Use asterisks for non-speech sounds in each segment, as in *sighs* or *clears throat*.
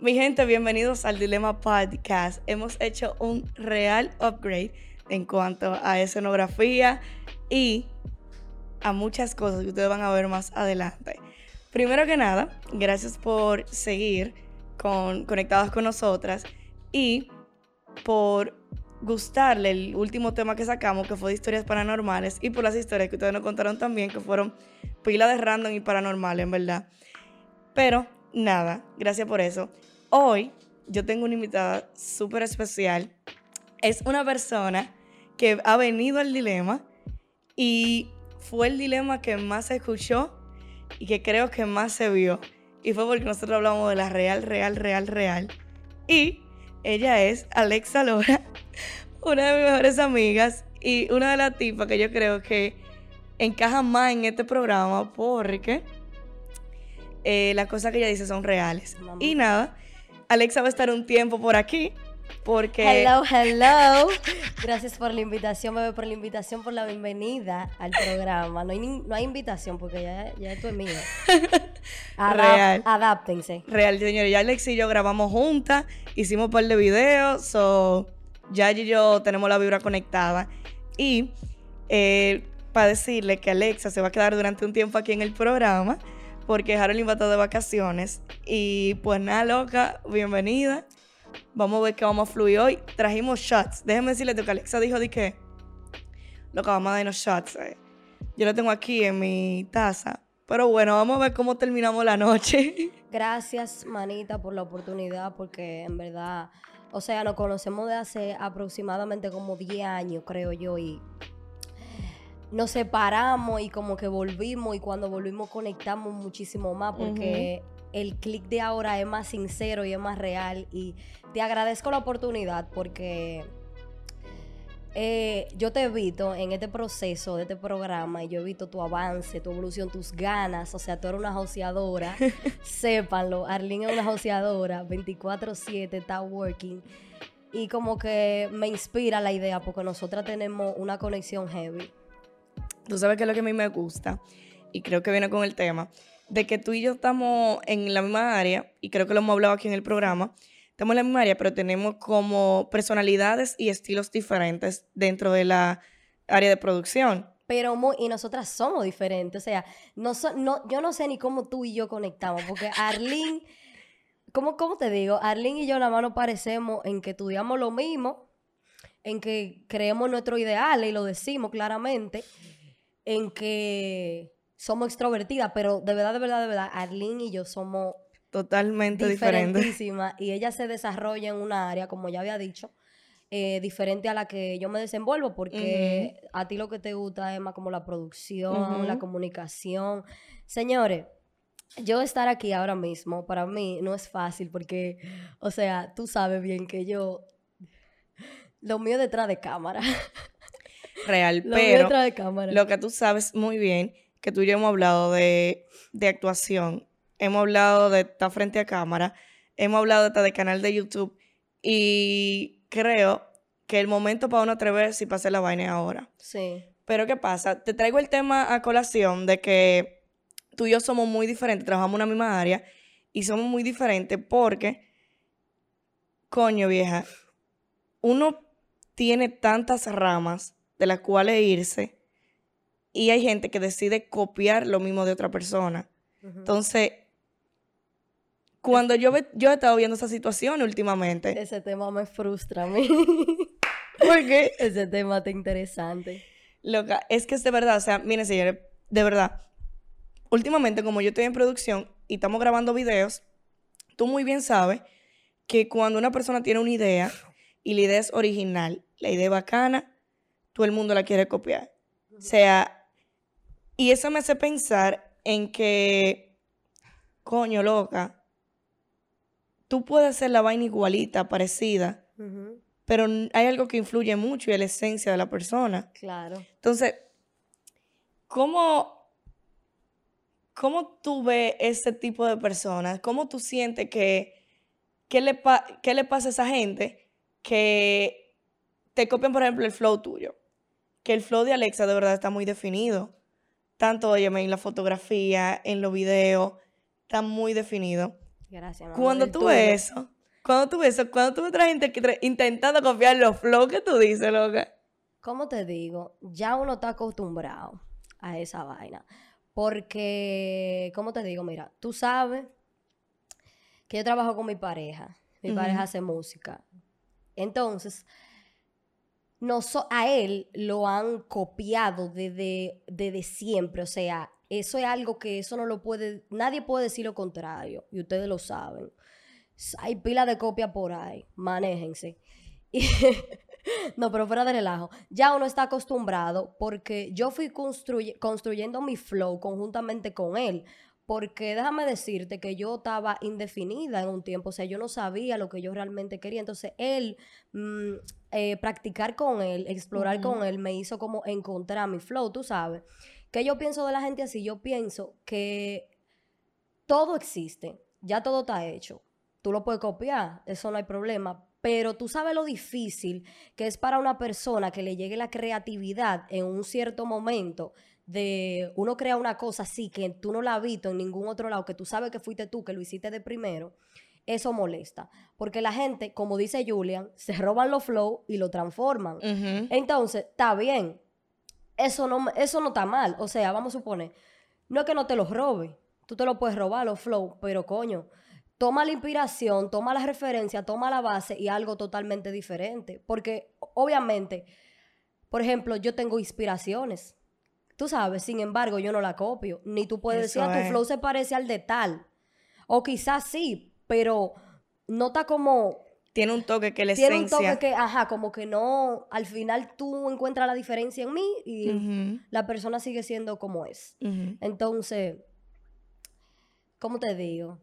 Mi gente, bienvenidos al Dilema Podcast. Hemos hecho un real upgrade en cuanto a escenografía y a muchas cosas que ustedes van a ver más adelante. Primero que nada, gracias por seguir con, conectados con nosotras y por gustarle el último tema que sacamos, que fue de historias paranormales, y por las historias que ustedes nos contaron también, que fueron pila de random y paranormales, en verdad. Pero nada, gracias por eso. Hoy yo tengo una invitada súper especial. Es una persona que ha venido al dilema y fue el dilema que más se escuchó y que creo que más se vio. Y fue porque nosotros hablamos de la real, real, real, real. Y ella es Alexa Lora, *laughs* una de mis mejores amigas y una de las tipas que yo creo que encaja más en este programa porque eh, las cosas que ella dice son reales. Y nada, Alexa va a estar un tiempo por aquí. Porque. Hello, hello. Gracias por la invitación, bebé, por la invitación, por la bienvenida al programa. No hay, no hay invitación porque ya, ya esto es mío. *laughs* Real. Adáptense. Real, señores. Ya Alex y yo grabamos juntas, hicimos un par de videos, so ya y yo tenemos la vibra conectada. Y eh, para decirle que Alexa se va a quedar durante un tiempo aquí en el programa porque Harold va a estar de vacaciones. Y pues nada, loca, bienvenida. Vamos a ver qué vamos a fluir hoy. Trajimos shots. Déjenme decirle que Alexa dijo de que, loca, vamos a darnos shots. Eh. Yo lo tengo aquí en mi taza. Pero bueno, vamos a ver cómo terminamos la noche. *laughs* Gracias, manita, por la oportunidad, porque en verdad, o sea, nos conocemos de hace aproximadamente como 10 años, creo yo, y nos separamos y como que volvimos y cuando volvimos conectamos muchísimo más porque el clic de ahora es más sincero y es más real y te agradezco la oportunidad porque eh, yo te he visto en este proceso de este programa y yo he visto tu avance, tu evolución, tus ganas, o sea, tú eres una joseadora, *laughs* sépanlo, Arlene es una joseadora, 24/7, está working. Y como que me inspira la idea porque nosotras tenemos una conexión heavy tú sabes que es lo que a mí me gusta, y creo que viene con el tema, de que tú y yo estamos en la misma área, y creo que lo hemos hablado aquí en el programa, estamos en la misma área, pero tenemos como personalidades y estilos diferentes dentro de la área de producción. Pero y nosotras somos diferentes, o sea, no, no, yo no sé ni cómo tú y yo conectamos, porque *laughs* Arlene, ¿cómo, ¿cómo te digo? Arlene y yo nada más nos parecemos en que estudiamos lo mismo, en que creemos nuestro ideal y lo decimos claramente, en que somos extrovertidas, pero de verdad, de verdad, de verdad, Arlene y yo somos totalmente diferentes. Y ella se desarrolla en una área, como ya había dicho, eh, diferente a la que yo me desenvuelvo, porque a ti lo que te gusta es más como la producción, la comunicación. Señores, yo estar aquí ahora mismo, para mí no es fácil, porque, o sea, tú sabes bien que yo, lo mío detrás de cámara. *laughs* real, pero lo que tú sabes muy bien, que tú y yo hemos hablado de, actuación, hemos hablado de estar frente a cámara, hemos hablado de estar de canal de YouTube y creo que el momento para uno atreverse y para hacer la vaina ahora. Sí. Pero ¿qué pasa? Te traigo el tema a colación de que tú y yo somos muy diferentes, trabajamos en una misma área y somos muy diferentes porque, coño vieja, uno tiene tantas ramas de las cuales irse y hay gente que decide copiar lo mismo de otra persona. Entonces, cuando yo, yo he estado viendo esa situación últimamente. Ese tema me frustra a mí. *laughs* ¿Por qué? Ese tema está interesante. Loca, es que es de verdad, o sea, miren señores, de verdad, últimamente como yo estoy en producción y estamos grabando videos, tú muy bien sabes que cuando una persona tiene una idea y la idea es original, la idea es bacana, todo el mundo la quiere copiar. O sea, y eso me hace pensar en que, coño, loca, tú puedes hacer la vaina igualita, parecida, pero hay algo que influye mucho y es la esencia de la persona. Claro. Entonces, ¿cómo, cómo tú ves ese tipo de personas? ¿Cómo tú sientes que, qué le, qué le pasa a esa gente que te copian, por ejemplo, el flow tuyo? Que el flow de Alexa de verdad está muy definido. Tanto, óyeme, en la fotografía, en los videos, está muy definido. Gracias, mamá. Cuando tú ves eso, cuando tú ves eso, cuando tú ves otra gente que intentando copiar los flows que tú dices, loca. ¿Cómo te digo? Ya uno está acostumbrado a esa vaina. Porque, ¿cómo te digo? Mira, tú sabes que yo trabajo con mi pareja. Mi pareja hace música. Entonces, noso- a él lo han copiado desde, desde siempre. O sea, eso es algo que eso no lo puede, nadie puede decir lo contrario. Y ustedes lo saben. Hay pila de copia por ahí. Manéjense. *laughs* No, pero fuera de relajo. Ya uno está acostumbrado porque yo fui construye- construyendo mi flow conjuntamente con él. Porque déjame decirte que yo estaba indefinida en un tiempo, o sea, yo no sabía lo que yo realmente quería. Entonces, él, mm, eh, practicar con él, explorar con él, me hizo como encontrar mi flow, tú sabes. ¿Qué yo pienso de la gente así? Yo pienso que todo existe, ya todo está hecho. Tú lo puedes copiar, eso no hay problema. Pero tú sabes lo difícil que es para una persona que le llegue la creatividad en un cierto momento de uno crea una cosa así que tú no la has visto en ningún otro lado, que tú sabes que fuiste tú, que lo hiciste de primero. Eso molesta. Porque la gente, como dice Julian, se roban los flow y lo transforman. Entonces, está bien. Eso no, eso no está mal. O sea, vamos a suponer, no es que no te los robe. Tú te lo puedes robar, los flow, pero coño, toma la inspiración, toma la referencia, toma la base y algo totalmente diferente. Porque, obviamente, por ejemplo, yo tengo inspiraciones. Tú sabes, sin embargo, yo no la copio. Ni tú puedes decir, ah, tu flow se parece al de tal. O quizás sí, pero no está como Tiene un toque que la tiene un toque que, ajá, como que no, al final tú encuentras la diferencia en mí y la persona sigue siendo como es. Entonces, ¿cómo te digo?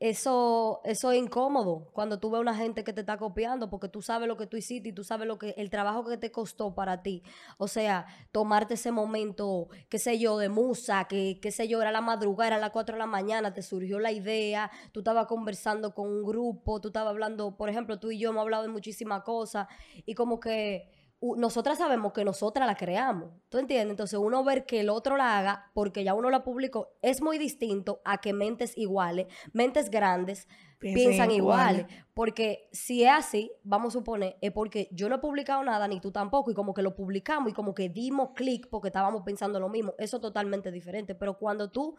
Eso, eso es incómodo cuando tú ves a una gente que te está copiando porque tú sabes lo que tú hiciste y tú sabes lo que el trabajo que te costó para ti. O sea, tomarte ese momento, qué sé yo, de musa, que qué sé yo, era la madrugada, era las 4 de la mañana, te surgió la idea, tú estabas conversando con un grupo, tú estabas hablando, por ejemplo, tú y yo hemos hablado de muchísimas cosas y como que nosotras sabemos que nosotras la creamos. ¿Tú entiendes? Entonces, uno ver que el otro la haga porque ya uno la publicó es muy distinto a que mentes iguales, mentes grandes, piensan iguales. iguales. Porque si es así, vamos a suponer, es porque yo no he publicado nada, ni tú tampoco, y como que lo publicamos y como que dimos clic porque estábamos pensando lo mismo. Eso es totalmente diferente. Pero cuando tú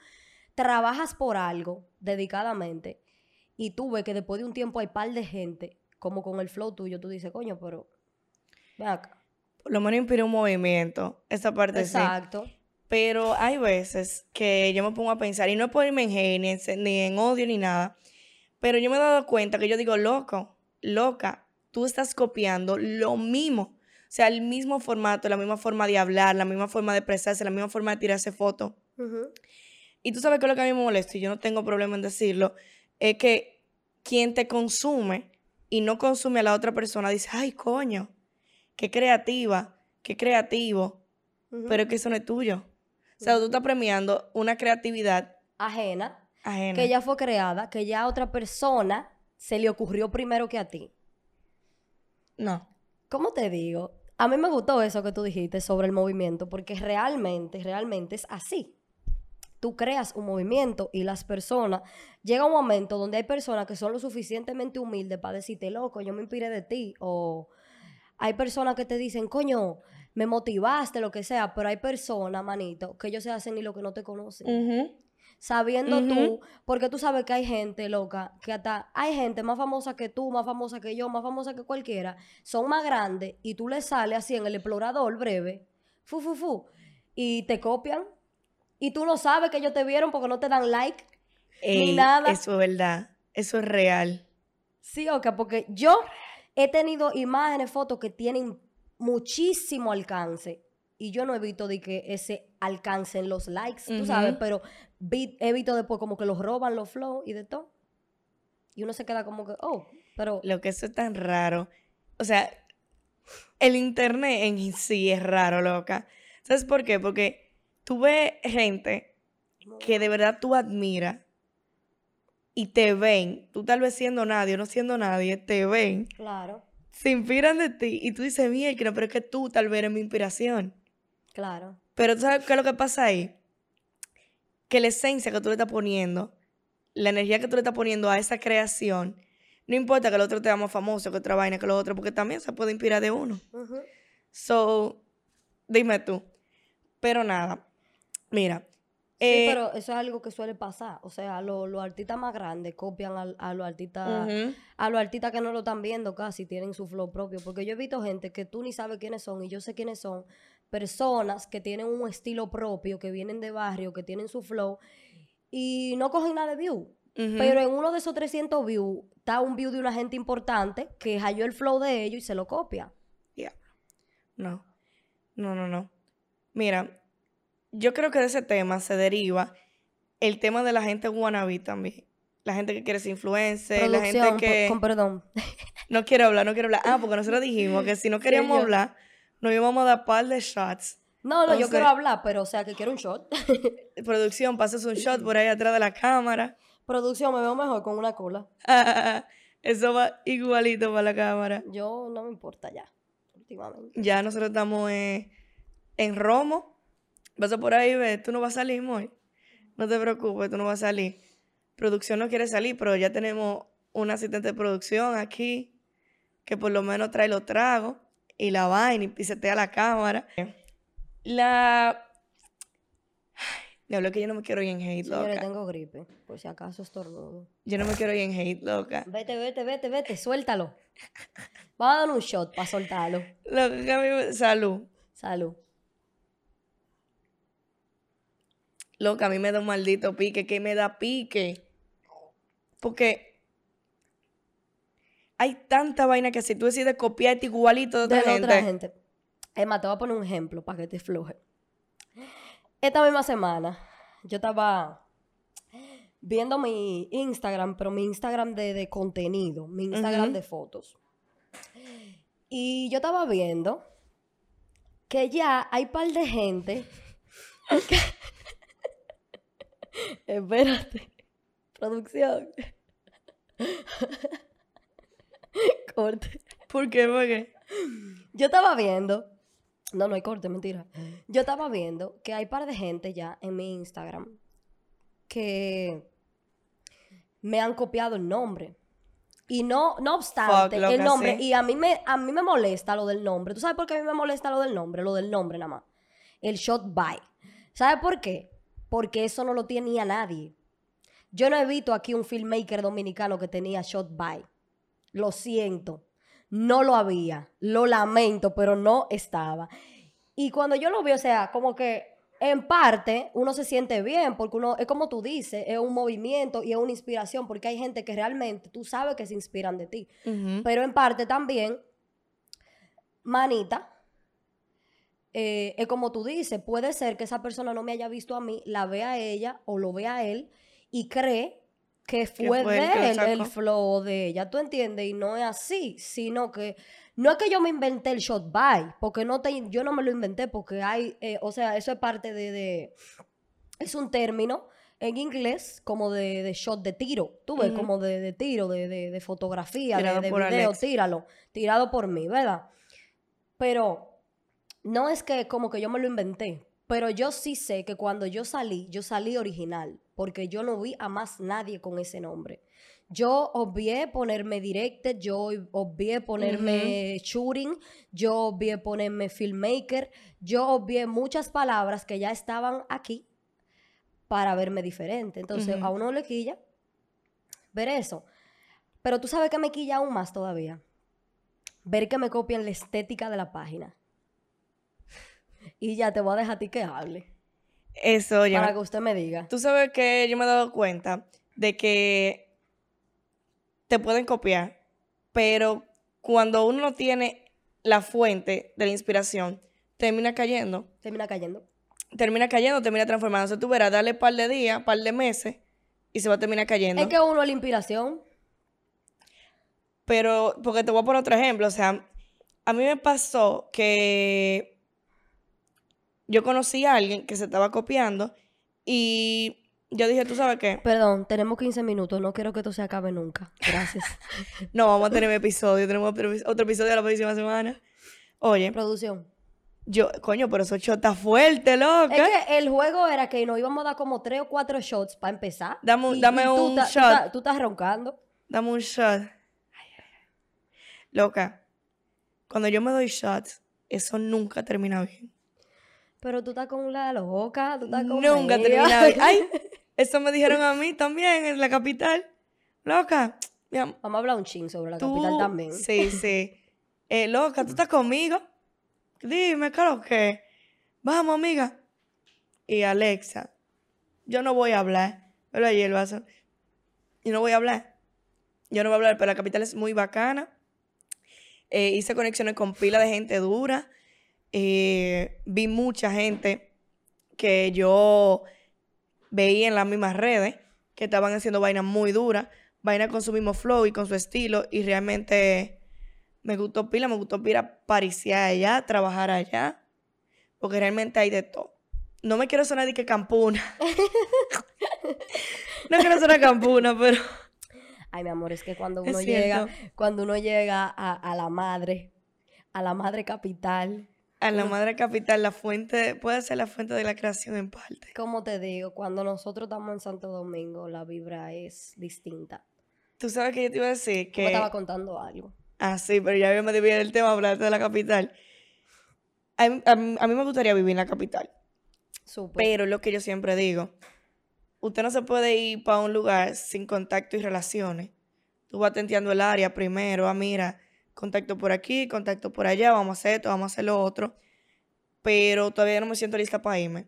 trabajas por algo dedicadamente y tú ves que después de un tiempo hay par de gente, como con el flow tuyo, tú dices, coño, pero Por lo menos inspira un movimiento. Esa parte sí. Exacto. Pero hay veces que yo me pongo a pensar, y no es por irme en hate, ni en, ni en odio, ni nada, pero yo me he dado cuenta que yo digo, loco, loca, tú estás copiando lo mismo. O sea, el mismo formato, la misma forma de hablar, la misma forma de expresarse, la misma forma de tirarse fotos. Ujú. Y tú sabes que lo que a mí me molesta, y yo no tengo problema en decirlo, es que quien te consume y no consume a la otra persona dice, ay, coño, qué creativa, qué creativo, pero es que eso no es tuyo. O sea, tú estás premiando una creatividad Ajena, ajena. que ya fue creada, que ya a otra persona se le ocurrió primero que a ti. No. ¿Cómo te digo? A mí me gustó eso que tú dijiste sobre el movimiento, porque realmente, realmente es así. Tú creas un movimiento y las personas, llega un momento donde hay personas que son lo suficientemente humildes para decirte, loco, yo me inspiré de ti, o hay personas que te dicen, coño, me motivaste, lo que sea, pero hay personas, manito, que ellos se hacen ni lo que no te conocen. Sabiendo tú, porque tú sabes que hay gente loca, que hasta hay gente más famosa que tú, más famosa que yo, más famosa que cualquiera, son más grandes y tú le sales así en el explorador breve, fu, fu, fu, y te copian. Y tú no sabes que ellos te vieron porque no te dan like. Ni nada. Eso es verdad. Eso es real. Sí, ok, porque yo he tenido imágenes, fotos que tienen muchísimo alcance. Y yo no he visto de que ese alcance en los likes, tú sabes, pero vi- he visto después como que los roban los flow y de todo. Y uno se queda como que, oh, pero Lo que eso es tan raro. O sea, el internet en sí es raro, loca. ¿Sabes por qué? Porque tú ves gente que de verdad tú admiras y te ven, tú tal vez siendo nadie o no siendo nadie, te ven, claro, se inspiran de ti y tú dices, mierda, pero es que tú tal vez eres mi inspiración. claro. Pero tú sabes qué es lo que pasa ahí? Que la esencia que tú le estás poniendo la energía que tú le estás poniendo a esa creación, no importa que el otro te haga más famoso que otra vaina que lo otro, porque también se puede inspirar de uno. So, dime tú. Pero nada, mira. Sí, eh, pero eso es algo que suele pasar. O sea, lo- los artistas más grandes copian a, los artistas a los artistas que no lo están viendo casi tienen su flow propio. Porque yo he visto gente que tú ni sabes quiénes son y yo sé quiénes son. Personas que tienen un estilo propio, que vienen de barrio, que tienen su flow y no cogen nada de view. Pero en uno de esos 300 views está un view de una gente importante que halló el flow de ellos y se lo copia. Ya. No. No, no, no. Mira, yo creo que de ese tema se deriva el tema de la gente wannabe también. La gente que quiere ser influencer, la gente que con perdón. no quiere hablar, no quiere hablar. Ah, porque nosotros dijimos que si no *laughs* queríamos hablar, nos íbamos a dar par de shots. No, no, yo quiero hablar, pero o sea, que quiero un shot. *laughs* Producción, pasas un shot por ahí atrás de la cámara. Producción, me veo mejor con una cola. *laughs* Eso va igualito para la cámara. Yo no me importa ya, últimamente. Ya nosotros estamos eh, en Romo. Vas a por ahí, ve, tú no vas a salir, Moy. No te preocupes, tú no vas a salir. Producción no quiere salir, pero ya tenemos un asistente de producción aquí que por lo menos trae los tragos y la vaina y pisetea la cámara. La... *sighs* Me habló que yo no me quiero ir en hate, loca. tengo gripe, por si acaso estornudo. Yo no me quiero ir en hate, loca. Vete, vete, vete, vete, suéltalo. Vamos a dar un shot para soltarlo. Loca, Salud. Salud. Loca, a mí me da un maldito pique, que me da pique. Porque hay tanta vaina que si tú decides copiarte igualito de otra, De gente, otra gente. Emma, te voy a poner un ejemplo para que te floje. Esta misma semana, yo estaba viendo mi Instagram, pero mi Instagram de, de contenido, mi Instagram de fotos. Y yo estaba viendo que ya hay par de gente. que- *laughs* Espérate. Producción. Corte. ¿por qué? ¿Por qué? Yo estaba viendo. No, no hay corte, mentira. Yo estaba viendo que hay par de gente ya en mi Instagram que me han copiado el nombre. Y no, no obstante, Fuck, el nombre, sí. y a mí, me, a mí me molesta lo del nombre. ¿Tú sabes por qué a mí me molesta lo del nombre? Lo del nombre nada más. El shot by. ¿Sabes por qué? Porque eso no lo tenía nadie. Yo no he visto aquí un filmmaker dominicano que tenía shot by. Lo siento. No lo había. Lo lamento, pero no estaba. Y cuando yo lo vi, o sea, como que en parte uno se siente bien, porque uno, es como tú dices, es un movimiento y es una inspiración, porque hay gente que realmente tú sabes que se inspiran de ti. Pero en parte también, manita, eh, es como tú dices, puede ser que esa persona no me haya visto a mí, la vea a ella o lo vea a él y cree que fue, de él el flow de ella, ¿tú entiendes? Y no es así, sino que no es que yo me inventé el shot by, porque no te, yo no me lo inventé, porque hay, eh, o sea, eso es parte de, de- es un término en inglés como de, de shot de tiro, tú ves, como de, de tiro, de, de- fotografía, de, Tirado de por video, Alex. tíralo, tirado por mí, ¿verdad? Pero no es que como que yo me lo inventé, pero yo sí sé que cuando yo salí, yo salí original, porque yo no vi a más nadie con ese nombre. Yo obvié ponerme directed, yo obvié ponerme shooting, yo obvié ponerme filmmaker, yo obvié muchas palabras que ya estaban aquí para verme diferente. Entonces, Ujú. a uno le quilla ver eso. Pero tú sabes que me quilla aún más todavía. Ver que me copian la estética de la página. Y ya te voy a dejar a ti que hable. Eso, oye. para que usted me diga. Tú sabes que yo me he dado cuenta de que te pueden copiar, pero cuando uno no tiene la fuente de la inspiración, termina cayendo. Termina cayendo. Termina cayendo, termina transformándose. Tú verás, dale par de días, par de meses y se va a terminar cayendo. Es que uno es la inspiración. Pero, porque te voy a poner otro ejemplo, o sea, a mí me pasó que yo conocí a alguien que se estaba copiando y yo dije, ¿tú sabes qué? Perdón, tenemos 15 minutos. No quiero que esto se acabe nunca. Gracias. *laughs* No, vamos a tener episodio, tenemos otro, otro episodio la próxima semana. Oye, Producción. Yo, coño, pero eso está fuerte, loca. Es que el juego era que nos íbamos a dar como tres o cuatro shots para empezar. Dame un- y- dame y un ta- tú shot. ta- Tú, estás roncando. Dame un shot. Ay, ay, ay. Loca, cuando yo me doy shots, eso nunca termina bien. Pero tú estás con la loca, tú estás con Nunca termina bien. *laughs* Ay, eso me dijeron a mí también en la capital. Loca, Vamos a hablar un ching sobre la tú- capital también. Sí, sí. *laughs* Eh, loca, ¿tú estás conmigo? Dime, ¿qué es lo que? Vamos, amiga. Y Alexa, yo no voy a hablar. Pero ahí el vaso. Yo no voy a hablar. Yo no voy a hablar, pero la capital es muy bacana. Eh, hice conexiones con pila de gente dura. Eh, vi mucha gente que yo veía en las mismas redes que estaban haciendo vainas muy duras, vainas con su mismo flow y con su estilo. Y realmente me gustó pila, me gustó pila pariciar allá, trabajar allá. Porque realmente hay de todo. No me quiero sonar de que campuna. *laughs* no quiero sonar campuna, pero. Ay, mi amor, es que cuando uno llega, cuando uno llega a, a la madre, a la madre capital, A la madre capital, la fuente, puede ser la fuente de la creación en parte. como te digo, cuando nosotros estamos en Santo Domingo, la vibra es distinta. Tú sabes que yo te iba a decir que. me estaba contando algo. Ah, sí, pero ya me desvié del tema hablando de la capital. A mí, a mí- a mí me gustaría vivir en la capital, Súper. pero lo que yo siempre digo, usted no se puede ir para un lugar sin contacto y relaciones. Tú vas tenteando el área primero, ah, mira, contacto por aquí, contacto por allá, vamos a hacer esto, vamos a hacer lo otro. Pero todavía no me siento lista para irme.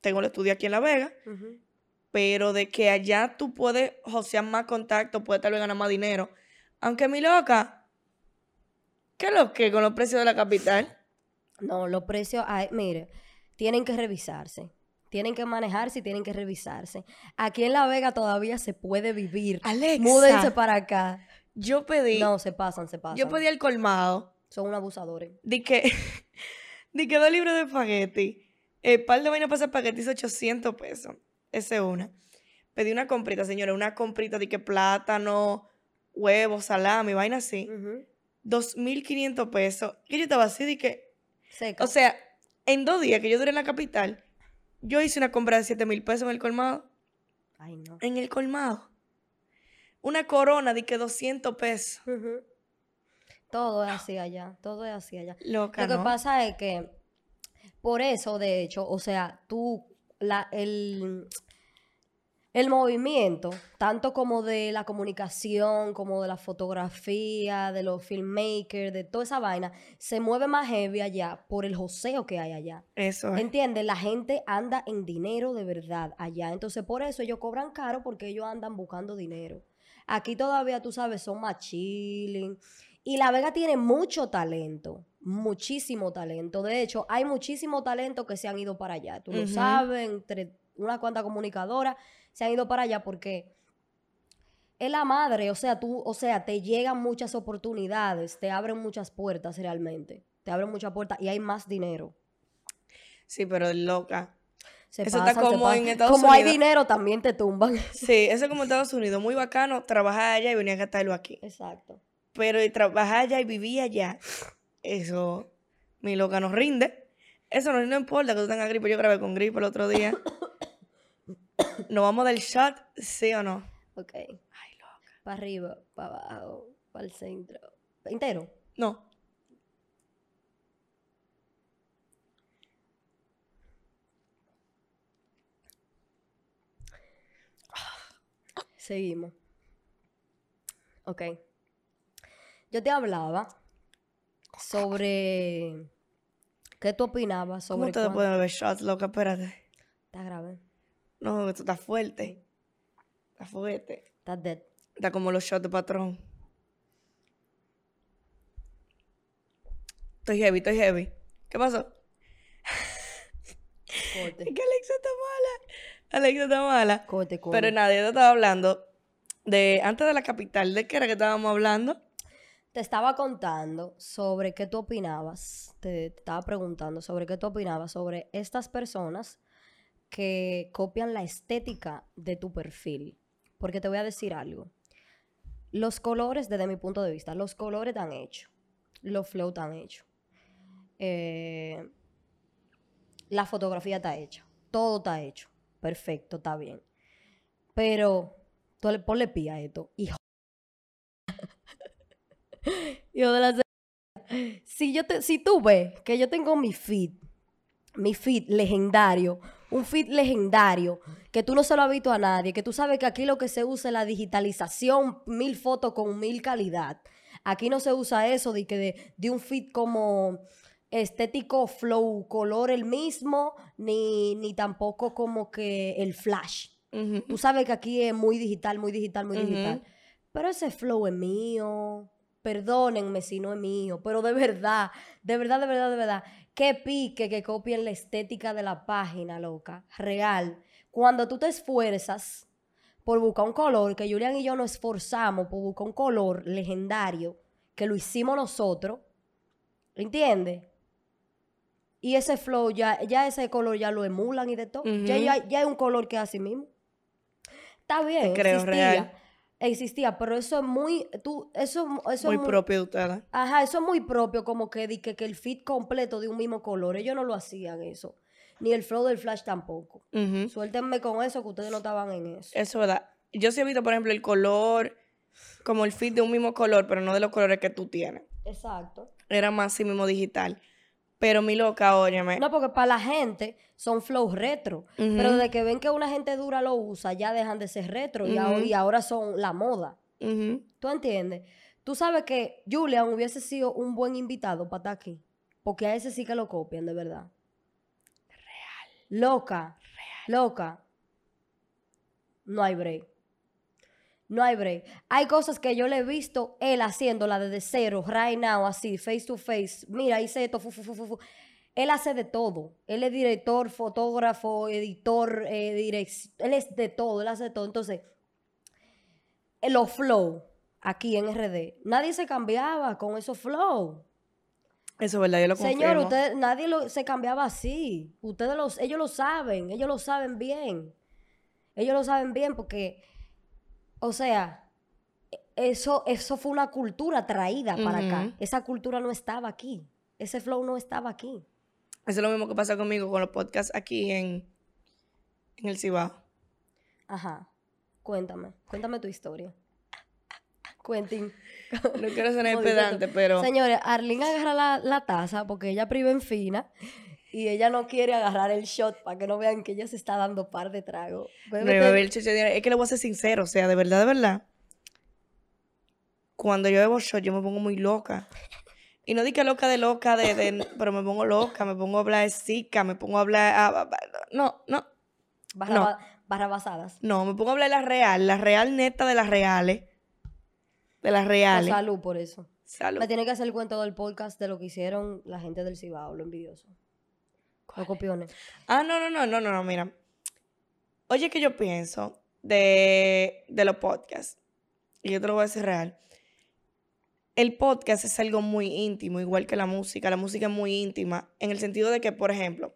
Tengo el estudio aquí en La Vega, pero de que allá tú puedes josear más contacto, puedes tal vez ganar más dinero. Aunque mi loca, ¿qué es lo que con los precios de la capital? No, los precios, ay, mire, tienen que revisarse. Tienen que manejarse y tienen que revisarse. Aquí en La Vega todavía se puede vivir. Alexa, Múdense para acá. Yo pedí, No, se pasan, se pasan. yo pedí el colmado, Son unos abusadores. de que, *laughs* de que dos libros de espagueti, el par de vainas para espagueti es 800 pesos, esa es una. Pedí una comprita, señora, una comprita de que plátano, huevo, salami, vaina así, Ujú. 2.500 pesos. Y yo estaba así de que, Seca. O sea, en dos días que yo duré en la capital, yo hice una compra de 7 mil pesos en el colmado. Ay, no. En el colmado. Una corona de que 200 pesos. Todo es así allá. Todo es así allá. Loca, Lo que ¿no? pasa es que, por eso, de hecho, o sea, tú, la, el, el movimiento, tanto como de la comunicación, como de la fotografía, de los filmmakers, de toda esa vaina, se mueve más heavy allá por el joseo que hay allá. Eso es. ¿Entiendes? La gente anda en dinero de verdad allá. Entonces, por eso ellos cobran caro porque ellos andan buscando dinero. Aquí todavía, tú sabes, son más chilling. Y La Vega tiene mucho talento, muchísimo talento. De hecho, hay muchísimo talento que se han ido para allá. Tú lo sabes, entre unas cuantas comunicadoras se han ido para allá porque es la madre, o sea, tú, o sea, te llegan muchas oportunidades, te abren muchas puertas realmente. Te abren muchas puertas y hay más dinero. Sí, pero loca. Se Eso está se como pasan. en Estados Como hay Unidos. dinero, también te tumban. Sí, eso es como en Estados Unidos. Muy bacano trabajar allá y venir a gastarlo aquí. Exacto. Pero trabajar allá y vivir allá, eso, mi loca, nos rinde. Eso no, no importa que tú tengas gripe. Yo grabé con gripe el otro día. *coughs* ¿Nos vamos del shot? ¿Sí o no? Ok. Ay, loca. Para arriba, para abajo, para el centro. Entero. No. Seguimos. Ok. Yo te hablaba sobre qué tú opinabas ¿Cómo sobre ustedes cuán- pueden beber shots, loca? Espérate. Está grave. No, esto está fuerte. Está fuerte. Está dead. Está como los shots de patrón. Estoy heavy, estoy heavy. ¿Qué pasó? Corte. Es que Alexa está mala. Está mala. Corte, corte. Pero nadie te estaba hablando de antes de la capital. ¿De qué era que estábamos hablando? Te estaba contando sobre qué tú opinabas. Te, te estaba preguntando sobre qué tú opinabas sobre estas personas que copian la estética de tu perfil. Porque te voy a decir algo. Los colores, desde mi punto de vista, los colores están hechos. Los flow están hechos. eh, la fotografía está hecha. Todo está hecho. Perfecto, está bien. Pero, tú le ponle pía a esto. Hijo. *laughs* De la... Si, yo te, si tú ves que yo tengo mi feed, mi feed legendario, un feed legendario, que tú no se lo has visto a nadie, que tú sabes que aquí lo que se usa es la digitalización, mil fotos con mil calidad. Aquí no se usa eso de, que de, de un feed como estético, flow, color el mismo, ni, ni tampoco como que el flash. Tú sabes que aquí es muy digital, muy digital, muy digital. Pero ese flow es mío. Perdónenme si no es mío. Pero de verdad, de verdad, de verdad, de verdad. Que pique que copien la estética de la página, loca. Real. Cuando tú te esfuerzas por buscar un color, que Julian y yo nos esforzamos por buscar un color legendario, que lo hicimos nosotros. ¿Entiendes? Y ese flow, ya, ya ese color ya lo emulan y de todo. ya, ya, ya es un color que es así mismo. Está bien, Te creo, existía. real. Existía, pero eso es muy, tú, eso, eso Muy es muy, propio de ustedes. Ajá, eso es muy propio, como que, que, que el fit completo de un mismo color. Ellos no lo hacían eso. Ni el flow del flash tampoco. Ujú. Suéltenme con eso, que ustedes no estaban en eso. Eso es verdad. Yo sí he visto, por ejemplo, el color, como el feed de un mismo color, pero no de los colores que tú tienes. Exacto. Era más así mismo digital. Pero mi loca, óyeme. No, porque para la gente son flows retro. Pero desde que ven que una gente dura lo usa, ya dejan de ser retro y, ahora, Ujú. y ahora son la moda. ¿Tú entiendes? Tú sabes que Julian hubiese sido un buen invitado para estar aquí. Porque a ese sí que lo copian, de verdad. Real. Loca. Loca. No hay break. No hay break. Hay cosas que yo le he visto él haciéndola desde cero, right now, así, face to face. Mira, hice esto, fu, fu, fu, fu, fu. Él hace de todo. Él es director, fotógrafo, editor, eh, direc- Él es de todo, él hace de todo. Entonces, eh, los flow aquí en RD, nadie se cambiaba con esos flow. Eso es verdad, yo lo confirmo. Señor, usted, nadie lo- se cambiaba así. Ustedes los, ellos lo saben, ellos lo saben bien. Ellos lo saben bien porque, o sea, eso, eso fue una cultura traída para acá. Esa cultura no estaba aquí. Ese flow no estaba aquí. Eso es lo mismo que pasa conmigo con los podcasts aquí en, en el Cibao. Ajá. Cuéntame, cuéntame tu historia. Quentin. No quiero sonar *laughs* pedante, pero Señores, Arlene agarra la, la taza porque ella priva en fina y ella no quiere agarrar el shot para que no vean que ella se está dando par de trago. no chicha de- Es que le voy a ser sincero, o sea, de verdad, de verdad. Cuando yo bebo shot, yo me pongo muy loca. Y no di que loca de loca, de, de- *laughs* pero me pongo loca, me pongo a hablar de me pongo a hablar. ah, no, no, barra, no. ba- barrabasadas. no, me pongo a hablar de la real, la real neta de las reales. De las reales. salud por eso. Salud. Me tiene que hacer el cuento del podcast de lo que hicieron la gente del Cibao, lo envidioso. Los copiones. Ah, no, no, no, no, no, no, mira. Oye, que yo pienso de, de los podcasts, y yo te lo voy a decir real. El podcast es algo muy íntimo, igual que la música. La música es muy íntima, en el sentido de que, por ejemplo,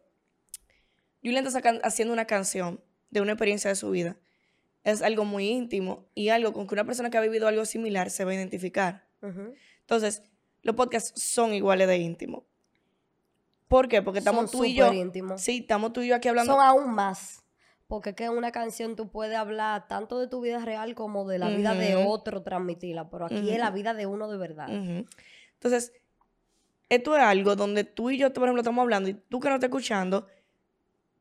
Julián está haciendo una canción de una experiencia de su vida. Es algo muy íntimo y algo con que una persona que ha vivido algo similar se va a identificar. Entonces, los podcasts son iguales de íntimos. ¿Por qué? Porque estamos Son tú y yo. Sí, estamos tú y yo aquí hablando. Son aún más. Porque es que en una canción tú puedes hablar tanto de tu vida real como de la vida de otro, transmitirla. Pero aquí es la vida de uno de verdad. Entonces, esto es algo donde tú y yo, por ejemplo, estamos hablando y tú que no estás escuchando,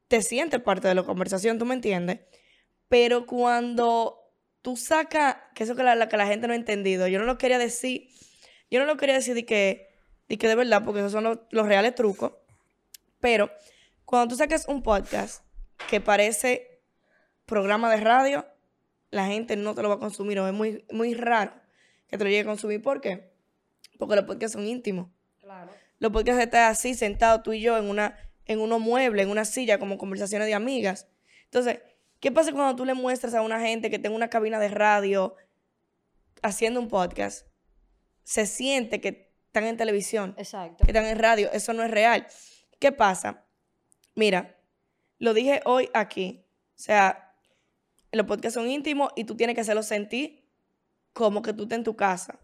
te sientes parte de la conversación, ¿tú me entiendes? Pero cuando tú sacas, que eso que la, la- que la gente no ha entendido, yo no lo quería decir, yo no lo quería decir de que, de que de verdad, porque esos son los, los reales trucos, pero cuando tú saques un podcast que parece programa de radio, la gente no te lo va a consumir o es muy, muy raro que te lo llegue a consumir. ¿Por qué? Porque los podcasts son íntimos. Claro. Los podcasts están así, sentados tú y yo en una en unos muebles, en una silla, como conversaciones de amigas. Entonces, ¿qué pasa cuando tú le muestras a una gente que tenga una cabina de radio haciendo un podcast? Se siente que están en televisión, Exacto. que están en radio. Eso no es real. ¿Qué pasa? Mira, lo dije hoy aquí. O sea, los podcasts son íntimos y tú tienes que hacerlo sentir como que tú estás en tu casa.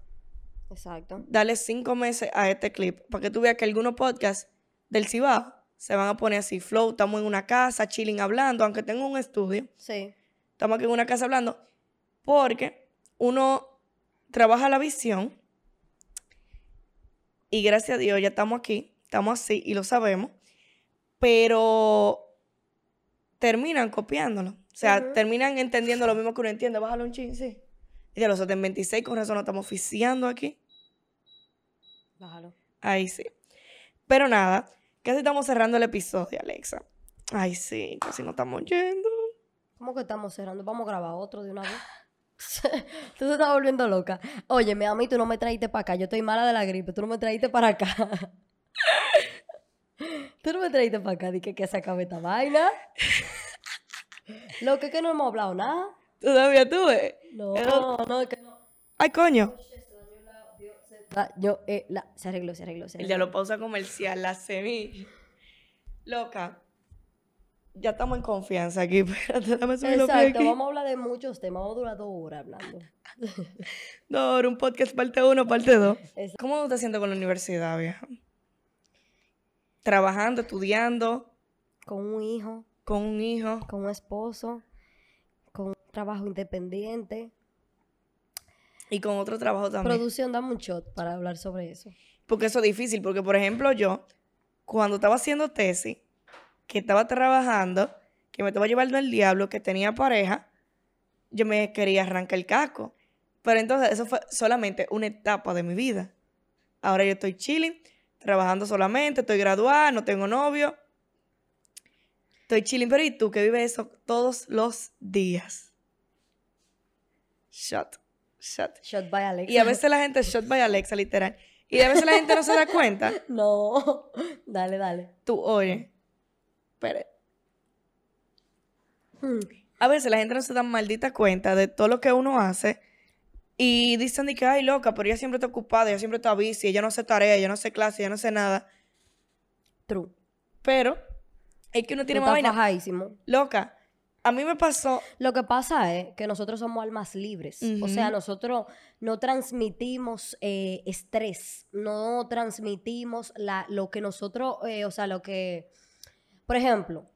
Exacto. Dale cinco meses a este clip para que tú veas que algunos podcasts del Cibao se van a poner así. Flow, estamos en una casa, chilling, hablando, aunque tengo un estudio. Sí. Estamos aquí en una casa hablando. Porque uno trabaja la visión y gracias a Dios ya estamos aquí, estamos así y lo sabemos, pero terminan copiándolo. O sea, terminan entendiendo lo mismo que uno entiende. Bájalo un chin, sí. Y de los 26 con razón no estamos oficiando aquí. Bájalo. Ay, sí. Pero nada, casi estamos cerrando el episodio, Alexa. Ay, sí, casi nos estamos yendo. ¿Cómo que estamos cerrando? Vamos a grabar otro de una vez. *laughs* tú te estás volviendo loca. Oye, a mí tú no me traíste para acá. Yo estoy mala de la gripe. Tú no me traíste para acá. *laughs* tú no me traíste para acá. Dije que se acabe esta vaina. Lo que es que no hemos hablado nada. Todavía tuve. No, Pero- no, es que no. Ay, coño. Yo, eh, la- se arregló, se arregló, se arregló. diablo pausa comercial, la semilla. Loca. Ya estamos en confianza aquí. *laughs* Espérate, dame subir los Exacto, aquí. vamos a hablar de muchos temas. Vamos a durar dos horas hablando. *laughs* No, era un podcast parte 1, parte 2. Exacto. ¿Cómo te sientes con la universidad, vieja? Trabajando, estudiando, Con un hijo, con un hijo. con un esposo, con un trabajo independiente. Y con otro trabajo también. Producción, dame un shot para hablar sobre eso. Porque eso es difícil, porque por ejemplo yo, cuando estaba haciendo tesis, que estaba trabajando, que me estaba llevando el diablo, que tenía pareja, yo me quería arrancar el casco. Pero entonces eso fue solamente una etapa de mi vida. Ahora yo estoy chilling, trabajando solamente, estoy graduada, no tengo novio. Estoy chilling, pero ¿y tú que vives eso todos los días? Shot, shot. Shot by Alex. Y a veces la gente shot by Alexa, literal. Y a veces la gente no se da cuenta. *laughs* No. dale, dale. Tú, oye, espere. Hmm. A veces la gente no se da maldita cuenta de todo lo que uno hace. Y dicen de que, ay, loca, pero ella siempre está ocupada, ella siempre está bici, ella no hace tarea, ella no hace clase, ella no hace nada. True. Pero es que uno Tú tiene más vaina. Loca, a mí me pasó. Lo que pasa es que nosotros somos almas libres. O sea, nosotros no transmitimos eh, estrés, no transmitimos la, lo que nosotros, eh, o sea, lo que, por ejemplo,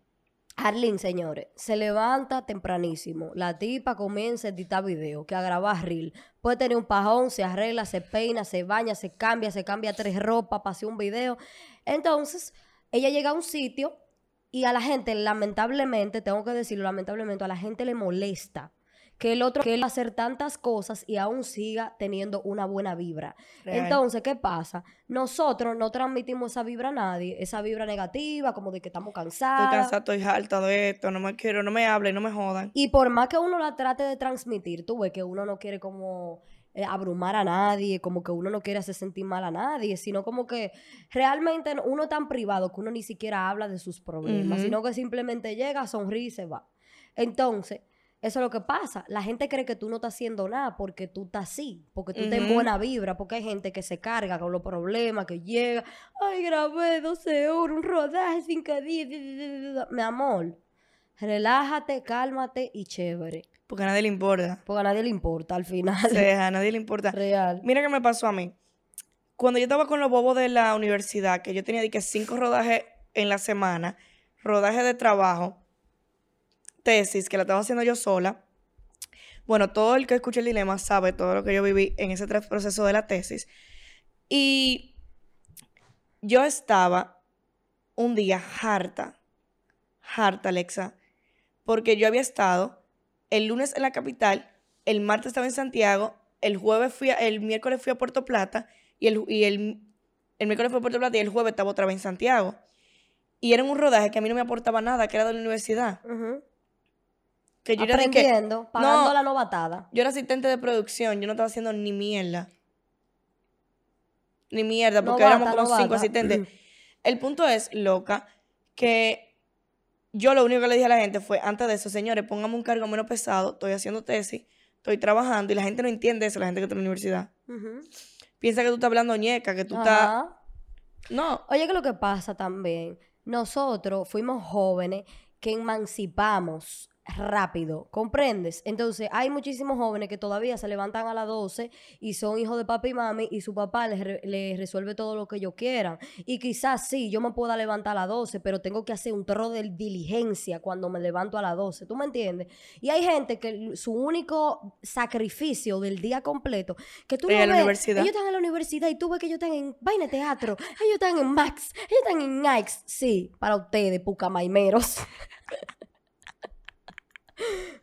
Arlene, señores, se levanta tempranísimo. La tipa comienza a editar video, que a grabar reel. Puede tener un pajón, se arregla, se peina, se baña, se cambia, se cambia tres ropas para hacer un video. Entonces, ella llega a un sitio y a la gente, lamentablemente, tengo que decirlo, lamentablemente, a la gente le molesta que el otro quiera hacer tantas cosas y aún siga teniendo una buena vibra. Real. Entonces, ¿qué pasa? Nosotros no transmitimos esa vibra a nadie, esa vibra negativa, como de que estamos cansados. Estoy cansada, estoy harta de esto, no me quiero, no me hablen, no me jodan. Y por más que uno la trate de transmitir, tú ves que uno no quiere como eh, abrumar a nadie, como que uno no quiere hacer sentir mal a nadie, sino como que realmente no- uno es tan privado que uno ni siquiera habla de sus problemas, sino que simplemente llega, sonríe y se va. Entonces, eso es lo que pasa. La gente cree que tú no estás haciendo nada porque tú estás así, porque tú estás en buena vibra, porque hay gente que se carga con los problemas, que llega, ay, grabé 12 horas, un rodaje, cinco días, di, di, di, di, di". mi amor. Relájate, cálmate y chévere. Porque a nadie le importa. Porque a nadie le importa al final. O sea, a nadie le importa. *laughs* Real. Mira qué me pasó a mí. Cuando yo estaba con los bobos de la universidad, que yo tenía de que cinco rodajes en la semana, rodaje de trabajo, tesis, que la estaba haciendo yo sola. Bueno, todo el que escucha el dilema sabe todo lo que yo viví en ese proceso de la tesis. Y yo estaba un día harta, harta, Alexa, porque yo había estado el lunes en la capital, el martes estaba en Santiago, el jueves fui a- el miércoles fui a Puerto Plata y el, y el, el miércoles fui a Puerto Plata y el jueves estaba otra vez en Santiago. Y era un rodaje que a mí no me aportaba nada, que era de la universidad. Que yo era, de que- Aprendiendo, pagando No. la novatada. yo era asistente de producción, yo no estaba haciendo ni mierda. Ni mierda, porque éramos como cinco asistentes. *clears throat* El punto es, loca, que yo lo único que le dije a la gente fue, antes de eso, señores, póngame un cargo menos pesado, estoy haciendo tesis, estoy trabajando, y la gente no entiende eso, la gente que está en la universidad. Piensa que tú estás hablando ñeca, que tú estás... No, Oye, que lo que pasa también, nosotros fuimos jóvenes que emancipamos rápido, ¿comprendes? Entonces, hay muchísimos jóvenes que todavía se levantan a las 12 y son hijos de papi y mami y su papá les, re- les resuelve todo lo que ellos quieran. Y quizás sí, yo me pueda levantar a las 12, pero tengo que hacer un torro de diligencia cuando me levanto a las 12, ¿tú me entiendes? Y hay gente que su único sacrificio del día completo, que tú no a la ves, universidad. ellos están en la universidad y tú ves que ellos están en vaina teatro, ellos están en Max, ellos están en Nike. Sí, para ustedes, pucamaimeros. *laughs*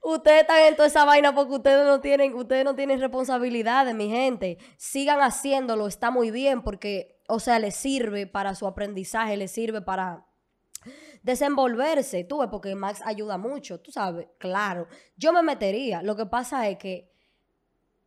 Ustedes están en toda esa vaina porque ustedes no tienen, ustedes no tienen responsabilidades, mi gente. Sigan haciéndolo, está muy bien porque, o sea, les sirve para su aprendizaje, les sirve para desenvolverse, tú ves, porque Max ayuda mucho, tú sabes, claro. Yo me metería, lo que pasa es que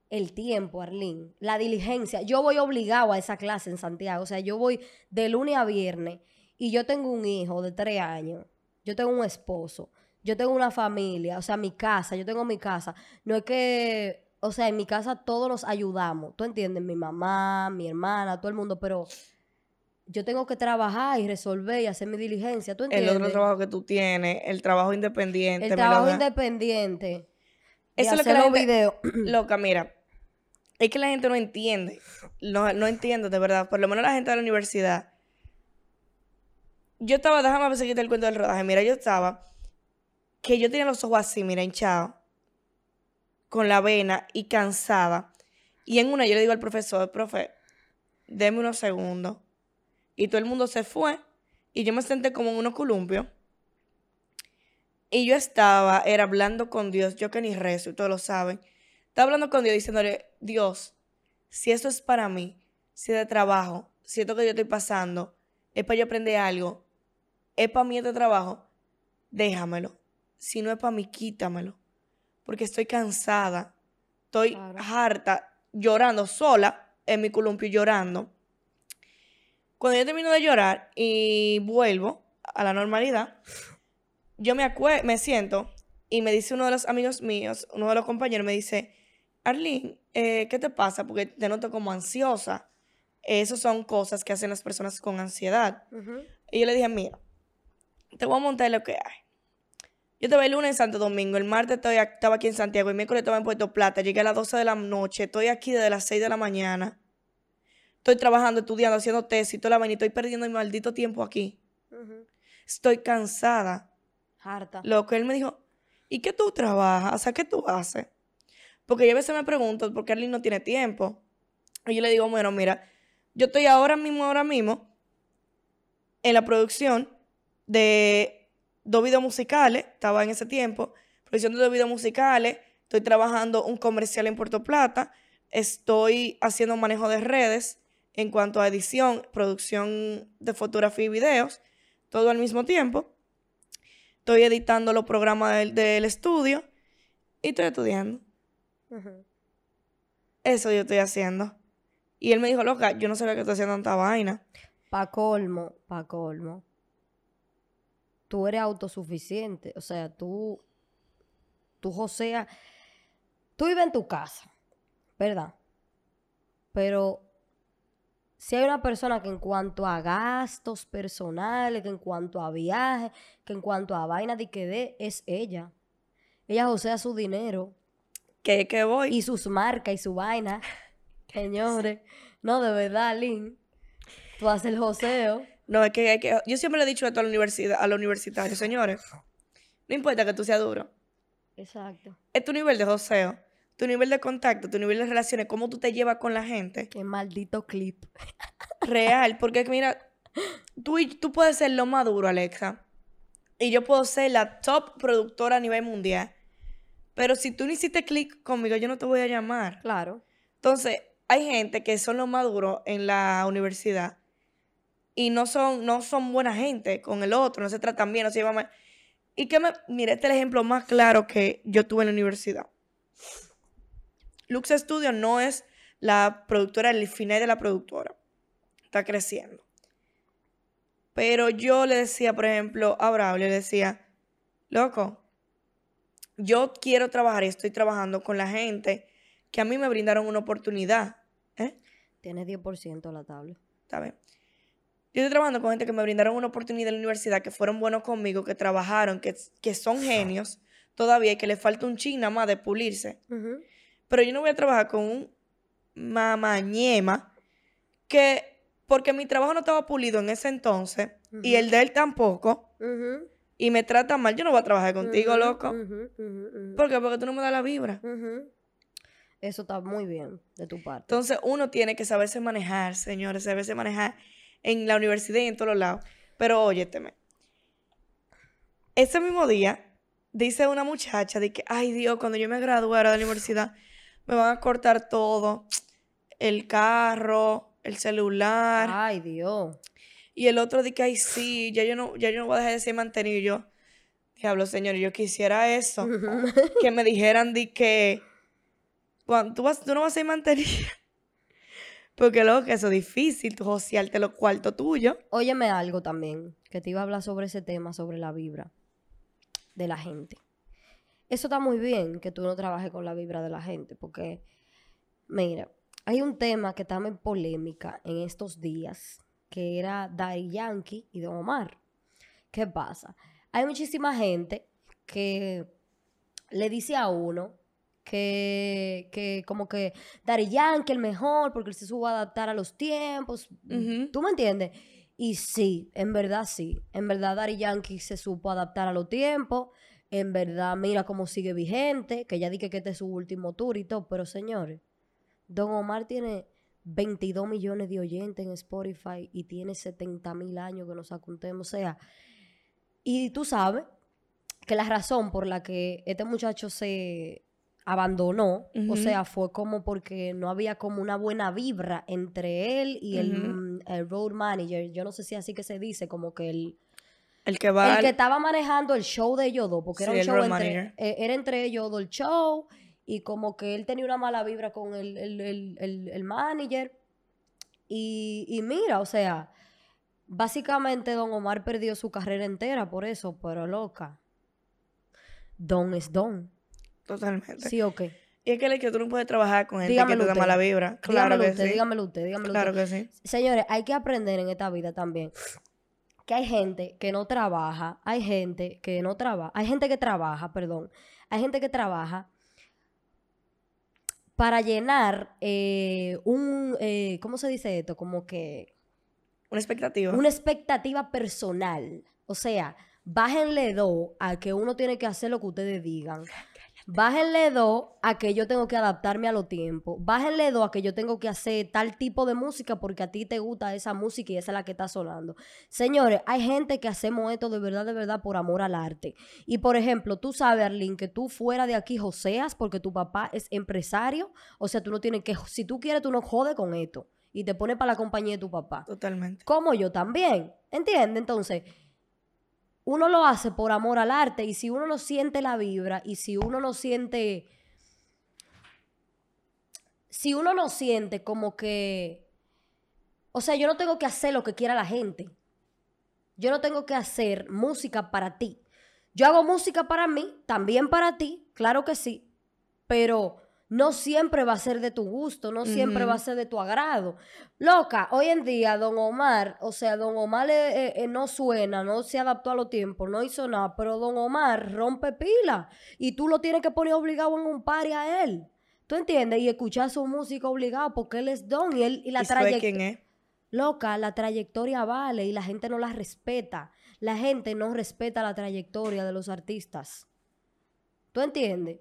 el tiempo, Arlene, la diligencia, yo voy obligado a esa clase en Santiago, o sea, yo voy de lunes a viernes y yo tengo un hijo de tres años, yo tengo un esposo, yo tengo una familia, o sea, mi casa, yo tengo mi casa. No es que, o sea, en mi casa todos nos ayudamos, ¿tú entiendes? Mi mamá, mi hermana, todo el mundo, pero yo tengo que trabajar y resolver y hacer mi diligencia, ¿tú El entiendes? otro trabajo que tú tienes, el trabajo independiente. El trabajo independiente. Eso es lo que la gente- videos. *clears throat* Loca, mira. Es que la gente no entiende. No, no entiende, de verdad. Por lo menos la gente de la universidad. Yo estaba, déjame seguirte el cuento del rodaje. Mira, yo estaba. Que yo tenía los ojos así, mira, hinchados. Con la vena y cansada. Y en una yo le digo al profesor, profe, deme unos segundos. Y todo el mundo se fue. Y yo me senté como en unos columpios. Y yo estaba, era hablando con Dios, yo que ni rezo, y todos lo saben. Estaba hablando con Dios diciéndole, Dios, si esto es para mí, si es de trabajo, si esto que yo estoy pasando, es para yo aprender algo, es para mí este trabajo, déjamelo. Si no es para mí, quítamelo. Porque estoy cansada, estoy Claro. harta, llorando sola en mi columpio, llorando. Cuando yo termino de llorar y vuelvo a la normalidad, yo me acue me siento y me dice uno de los amigos míos, uno de los compañeros, me dice, Arlene, eh, ¿qué te pasa? Porque te noto como ansiosa. Esas son cosas que hacen las personas con ansiedad. Y yo le dije, mira, te voy a montar lo que hay. Yo te el lunes en Santo Domingo, el martes estoy, estaba aquí en Santiago, el miércoles estaba en Puerto Plata, llegué a las 12 de la noche, estoy aquí desde las 6 de la mañana. Estoy trabajando, estudiando, haciendo tesis, toda la vaina, y estoy perdiendo mi maldito tiempo aquí. Estoy cansada. Harta. Lo que él me dijo, ¿y qué tú trabajas? O sea, ¿qué tú haces? Porque yo a veces me pregunto, ¿por qué Arlene no tiene tiempo? Y yo le digo, bueno, mira, yo estoy ahora mismo, ahora mismo, en la producción de dos videos musicales, estaba en ese tiempo, producción de dos videos musicales, estoy trabajando un comercial en Puerto Plata, estoy haciendo manejo de redes en cuanto a edición, producción de fotografía y videos, todo al mismo tiempo. Estoy editando los programas del, del estudio y estoy estudiando. Eso yo estoy haciendo. Y él me dijo, loca, yo no sabía que estoy haciendo tanta vaina. Pa' colmo, pa' colmo. Tú eres autosuficiente. O sea, tú, tú, José, tú vives en tu casa, ¿verdad? Pero si hay una persona que en cuanto a gastos personales, que en cuanto a viajes, que en cuanto a vaina de que dé, es ella. Ella josea su dinero Que que voy. y sus marcas y su vaina. *laughs* Señores, no, de verdad, Lynn. Tú haces el joseo. No, es que, hay que yo siempre le he dicho esto a la universidad, a los universitarios, señores. No importa que tú seas duro. Exacto. Es tu nivel de joseo, tu nivel de contacto, tu nivel de relaciones, cómo tú te llevas con la gente. Qué maldito clip. Real, porque mira, tú, y- tú puedes ser lo más duro, Alexa, y yo puedo ser la top productora a nivel mundial, pero si tú no hiciste clic conmigo, yo no te voy a llamar. Claro. Entonces, hay gente que son los más duros en la universidad y no son, no son buena gente con el otro, no se tratan bien, no se llevan mal. Y que me, mira, este es el ejemplo más claro que yo tuve en la universidad. Lux Studio no es la productora, el final de la productora. Está creciendo. Pero yo le decía, por ejemplo, a Braulio, le decía, loco, yo quiero trabajar y estoy trabajando con la gente que a mí me brindaron una oportunidad. ¿eh? Tienes 10% la tabla. ¿Está bien? Yo estoy trabajando con gente que me brindaron una oportunidad en la universidad, que fueron buenos conmigo, que trabajaron, que, que son genios, todavía y que le falta un chin nada más de pulirse. Pero yo no voy a trabajar con un mamañema que, porque mi trabajo no estaba pulido en ese entonces y el de él tampoco, y me trata mal, yo no voy a trabajar contigo, loco. ¿Por qué? Porque tú no me das la vibra. Eso está muy bien de tu parte. Entonces uno tiene que saberse manejar, señores, saberse manejar en la universidad y en todos lados. Pero óyeteme, ese mismo día dice una muchacha de que, ay Dios, cuando yo me graduara de la universidad, me van a cortar todo, el carro, el celular. Ay, Dios. Y el otro dice que, ay sí, ya yo no, ya yo no voy a dejar de ser mantenido. Y yo, diablo, señor, yo quisiera eso. que me dijeran de que cuando tú, vas, tú no vas a ser mantenida. Porque luego que eso es difícil, tú josearte los cuartos tuyos. Óyeme algo también, que te iba a hablar sobre ese tema, sobre la vibra de la gente. Eso está muy bien que tú no trabajes con la vibra de la gente, porque, mira, hay un tema que está en polémica en estos días, que era Daddy Yankee y Don Omar. ¿Qué pasa? Hay muchísima gente que le dice a uno que, que como que Daddy Yankee el mejor porque él se supo adaptar a los tiempos. Ujú. ¿Tú me entiendes? Y sí, en verdad sí. En verdad Daddy Yankee se supo adaptar a los tiempos. En verdad, mira cómo sigue vigente, que ya dije que este es su último tour y todo, pero señores, Don Omar tiene 22 millones de oyentes en Spotify y tiene 70 mil años que nos acuntemos. O sea, y tú sabes que la razón por la que este muchacho se abandonó, o sea, fue como porque no había como una buena vibra entre él y el, mm, el road manager. Yo no sé si así que se dice, como que el, El que va. el que al- estaba manejando el show de ellos dos, porque era un show entre, eh, era entre ellos dos el show, y como que él tenía una mala vibra con el, el, el, el- el manager. Y, y mira, o sea, básicamente Don Omar perdió su carrera entera por eso, pero loca. Don es Don. Totalmente. ¿Sí o qué? Y es que el que tú no puedes trabajar con gente Dígamelo que te da mala vibra. Claro dígamelo que usted, sí. dígamelo usted, dígamelo Claro usted. que sí. Señores, hay que aprender en esta vida también que hay gente que no trabaja, hay gente que no trabaja, hay gente que trabaja, perdón, hay gente que trabaja para llenar eh, un, eh, ¿cómo se dice esto? Como que Una expectativa. una expectativa personal. O sea, bájenle dos a que uno tiene que hacer lo que ustedes digan. Bájenle dos a que yo tengo que adaptarme a los tiempos. Bájenle dos a que yo tengo que hacer tal tipo de música porque a ti te gusta esa música y esa es la que está sonando. Señores, hay gente que hacemos esto de verdad, de verdad, por amor al arte. Y por ejemplo, tú sabes, Arlene, que tú fuera de aquí joseas porque tu papá es empresario. O sea, tú no tienes que, si tú quieres, tú no jodes con esto. Y te pones para la compañía de tu papá Totalmente. como yo también. ¿Entiendes? Entonces, uno lo hace por amor al arte y si uno no siente la vibra y si uno no siente... Si uno no siente como que... O sea, yo no tengo que hacer lo que quiera la gente. Yo no tengo que hacer música para ti. Yo hago música para mí, también para ti, claro que sí, pero no siempre va a ser de tu gusto, no siempre va a ser de tu agrado. Loca, hoy en día Don Omar, o sea, Don Omar eh, eh, eh, no suena, no se adaptó a los tiempos, no hizo nada, pero Don Omar rompe pila y tú lo tienes que poner obligado en un party a él. ¿Tú entiendes? Y escuchar su música obligado porque él es Don y, él, y la y sabe quién trayectoria... es. Loca, la trayectoria vale y la gente no la respeta. La gente no respeta la trayectoria de los artistas. ¿Tú entiendes?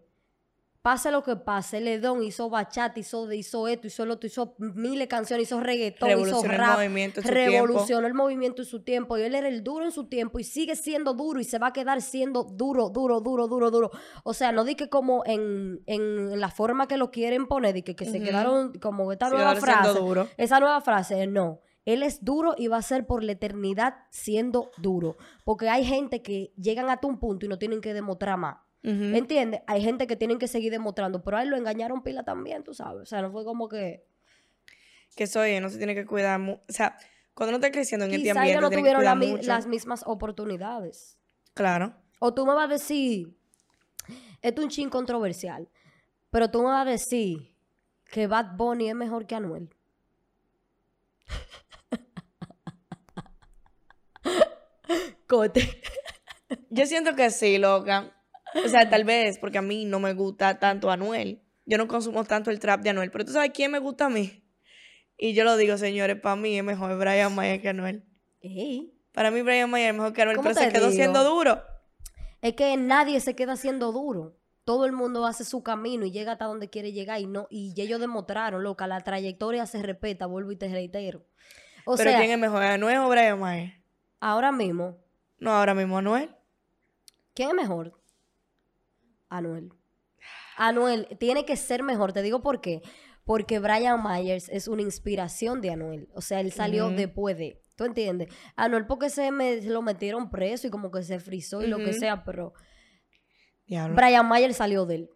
Pase lo que pase, Ledón hizo bachata, hizo, hizo esto, hizo lo otro, hizo miles de canciones, hizo reggaetón, hizo Revolucionó el rap, movimiento en su revolucionó el movimiento en su tiempo y él era el duro en su tiempo y sigue siendo duro y se va a quedar siendo duro, duro, duro, duro, duro. O sea, no di que como en, en la forma que lo quieren poner, di que, que se quedaron como esta nueva frase. duro. Esa nueva frase, no. Él es duro y va a ser por la eternidad siendo duro. Porque hay gente que llegan hasta un punto y no tienen que demostrar más. Ujú. ¿Entiendes? Hay gente que tienen que seguir demostrando, pero a él lo engañaron pila también, tú sabes. O sea, no fue como que. Que soy, no se tiene que cuidar. O sea, cuando uno está creciendo en este ambiente, ellos no tiene que tuvieron la mucho. las mismas oportunidades. Claro. O tú me vas a decir, esto es un chin controversial, pero tú me vas a decir que Bad Bunny es mejor que Anuel. *laughs* Cote. Yo siento que sí, loca. O sea, tal vez porque a mí no me gusta tanto Anuel. Yo no consumo tanto el trap de Anuel. Pero tú sabes quién me gusta a mí. Y yo lo digo, señores, para mí es mejor Brian Mayer que Anuel. Ey. Para mí Brian Mayer es mejor que Anuel, ¿Cómo pero se quedó digo? siendo duro. Es que nadie se queda siendo duro. Todo el mundo hace su camino y llega hasta donde quiere llegar y no y ellos demostraron, loca, la trayectoria se respeta, vuelvo y te reitero. O pero sea, ¿quién es mejor, Anuel o Brian Mayer? ahora mismo, No, ahora mismo Anuel. ¿quién es mejor? Anuel. Anuel tiene que ser mejor, te digo por qué. Porque Brian Myers es una inspiración de Anuel. O sea, él salió después de. ¿Tú entiendes? Anuel porque se, me, se lo metieron preso y como que se frizó y lo que sea, pero Diablo. Brian Myers salió de él.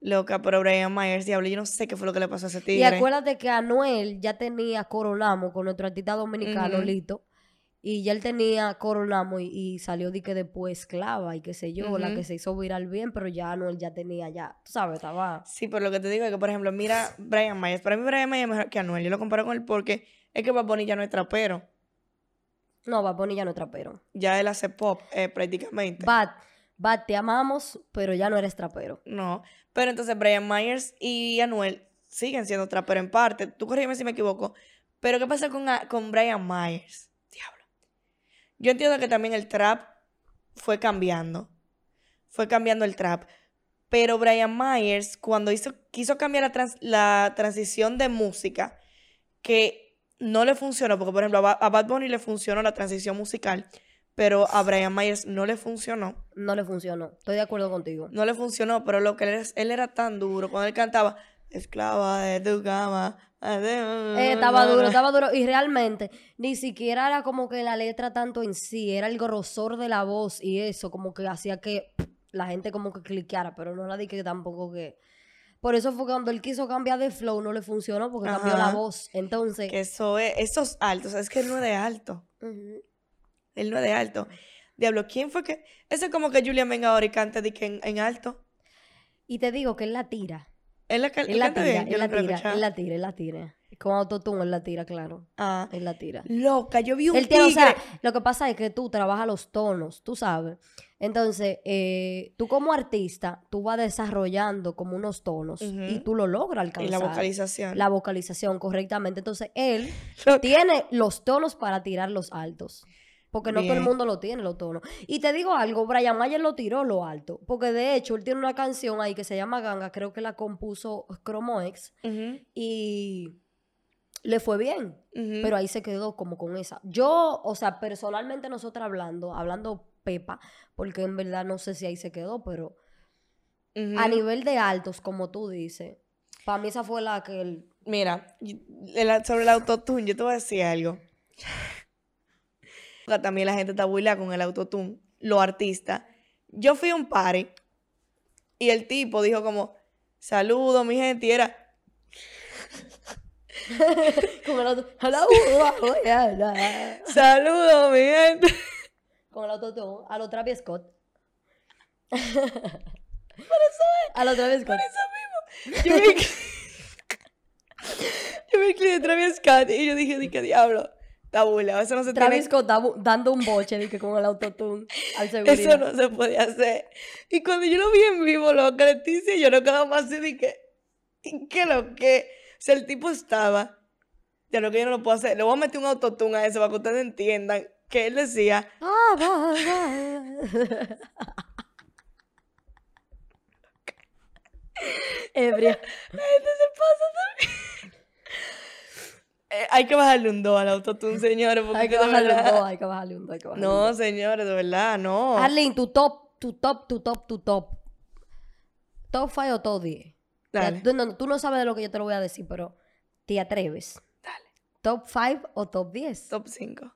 Loca, pero Brian Myers, diablo, yo no sé qué fue lo que le pasó a ese Y tigre. acuérdate que Anuel ya tenía Coronamo con nuestro artista dominicano, Ujú. Lito. Y ya él tenía Coronamo y, y salió de que después esclava y qué sé yo, la que se hizo viral bien, pero ya Anuel ya tenía ya, tú sabes, estaba... Sí, pero lo que te digo es que, por ejemplo, mira Brian Myers. Para mí Brian Myers es mejor que Anuel. Yo lo comparo con él porque es que Bad Bunny ya no es trapero. No, Bad Bunny ya no es trapero. Ya él hace pop eh, prácticamente. Bad, Bad, te amamos, pero ya no eres trapero. No. Pero entonces Brian Myers y Anuel siguen siendo trapero en parte. Tú corrígeme si me equivoco. Pero ¿qué pasa con, con Brian Myers? Yo entiendo que también el trap fue cambiando. Fue cambiando el trap. Pero Brian Myers, cuando hizo, quiso cambiar la, trans- la transición de música, que no le funcionó, porque por ejemplo a, Ba- a Bad Bunny le funcionó la transición musical, pero a Brian Myers no le funcionó. No le funcionó. Estoy de acuerdo contigo. No le funcionó, pero lo que él, él era tan duro cuando él cantaba Esclava de tu cama. Eh, estaba duro, estaba duro. Y realmente, ni siquiera era como que la letra tanto en sí, era el grosor de la voz y eso, como que hacía que la gente como que cliqueara, pero no la di que tampoco que. Por eso fue cuando él quiso cambiar de flow, no le funcionó porque cambió la voz. Entonces. Que eso es, esos altos, es que él no es de alto. Él no es de alto. Diablo, ¿quién fue que.? Eso es como que Julian venga ahora y cante de que en, en alto. Y te digo que él la tira. Él la, Él la tira, él la tira, él la tira, él la tira. Con autotune él la tira, claro. Ah, Él la tira. loca, yo vi un Él tiene, o sea, lo que pasa es que tú trabajas los tonos, tú sabes. Entonces, eh, tú como artista, tú vas desarrollando como unos tonos y tú lo logras y alcanzar. la vocalización. La vocalización correctamente. Entonces, él *laughs* tiene los tonos para tirar los altos. Porque no todo el mundo lo tiene, los tonos. Y te digo algo, Brian Mayer lo tiró lo alto. Porque de hecho, él tiene una canción ahí que se llama Ganga, creo que la compuso Chromo X. Y le fue bien. Pero ahí se quedó como con esa. Yo, o sea, personalmente nosotros hablando, hablando Pepa, porque en verdad no sé si ahí se quedó, pero a nivel de altos, como tú dices, para mí esa fue la que él... Mira, el- sobre el autotune, yo te voy a decir algo. Porque También la gente está burlada con el autotune, los artistas. Yo fui a un party y el tipo dijo como, saludo mi gente, y era, *laughs* Con el auto... Hello, hola. saludo mi gente. Con el autotune, a lo Travis Scott. *laughs* A lo Travis Scott. Yo vi, *laughs* yo vi el clip de Travis Scott y yo dije, ¿de qué diablo? Burlado, eso no se Travis tiene Scott dando un boche de que con el autotune al seguridad. *laughs* Eso no se podía hacer. Y cuando yo lo vi en vivo, lo que Leticia, yo no quedaba más así de que, ¿qué lo que? O sea, el tipo estaba, ya lo que yo no lo puedo hacer, le voy a meter un autotune a eso para que ustedes entiendan que él decía, Ah, va, va. *laughs* Ebria. la gente se pasa también. Eh, hay que bajarle un do al autotune, *laughs* señores. porque Hay que bajarle un verdad- dos, hay que bajarle un dos, hay que bajarle un. No, señores, de verdad, no. Arlene, tu top, tu top, tu top, tu top. Top 5 o top 10. Dale. Tú, no, tú no sabes de lo que yo te lo voy a decir, pero te atreves. Dale. Top 5 o top 10. Top 5.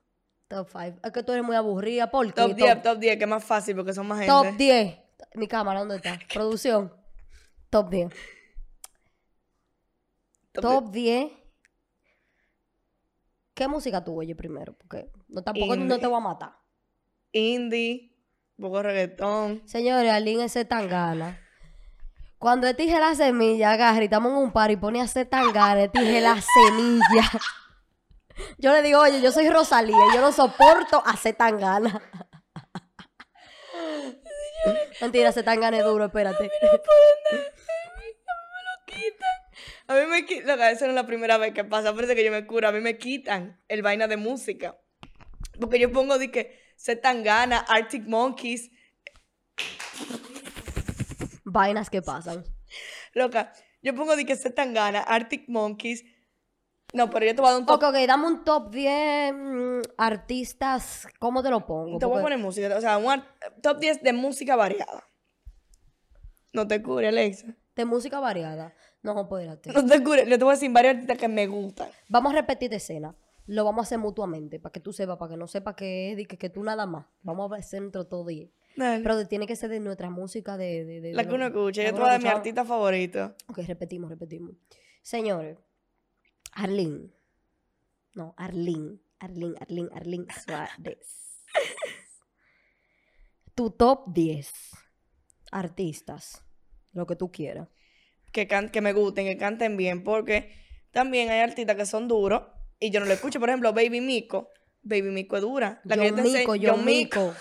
Top 5. Es que tú eres muy aburrida. ¿Por qué? Top 10, top 10, que es más fácil porque son más gente. Top 10. Mi cámara, ¿dónde está? *laughs* Producción. Top 10. Top 10. ¿Qué música tú oyes primero? Porque no, tampoco no Indie. te voy a matar. Indie, un poco reggaetón. Señores, Aline es tangana. Cuando él dije la semilla, agarra y estamos en un par y pone a hacer tangana, dije la semilla. *laughs* Yo le digo, oye, yo soy Rosalía, yo no soporto hacer tangana. *laughs* Mentira, se tan gane duro, espérate. A mí me quitan, esa no es la primera vez que pasa, parece que yo me curo, a mí me quitan el vaina de música. Porque yo pongo de que se tan gana, Arctic Monkeys, Vainas que pasan. loca, yo pongo de que se tan gana, Arctic Monkeys. No, pero yo te voy a dar un top. Ok, ok, dame un top 10 mm, artistas. ¿Cómo te lo pongo? Te voy a poner música, o sea, un top 10 de música variada. No te cure, Alexa. De música variada. No, espérate. No te cure, yo te voy a decir varios artistas que me gustan. Vamos a repetir de escena. Lo vamos a hacer mutuamente, para que tú sepas, para que no sepas que es de que, que tú nada más. Vamos a hacer entre todo 10. Dale. Pero de- tiene que ser de nuestra música de... de, de- la de que uno escucha, yo que te uno voy a dar mi artista favorito. Ok, repetimos, repetimos. Señores, Arlene. No, Arlene. Arlene, Arlene, Arlene Suárez. Tu top 10 artistas. Lo que tú quieras. Que, can- que me gusten, que canten bien, porque también hay artistas que son duros y yo no lo escucho. Por ejemplo, Baby Mico. Baby Mico es dura. La que yo te Mico, John John Mico.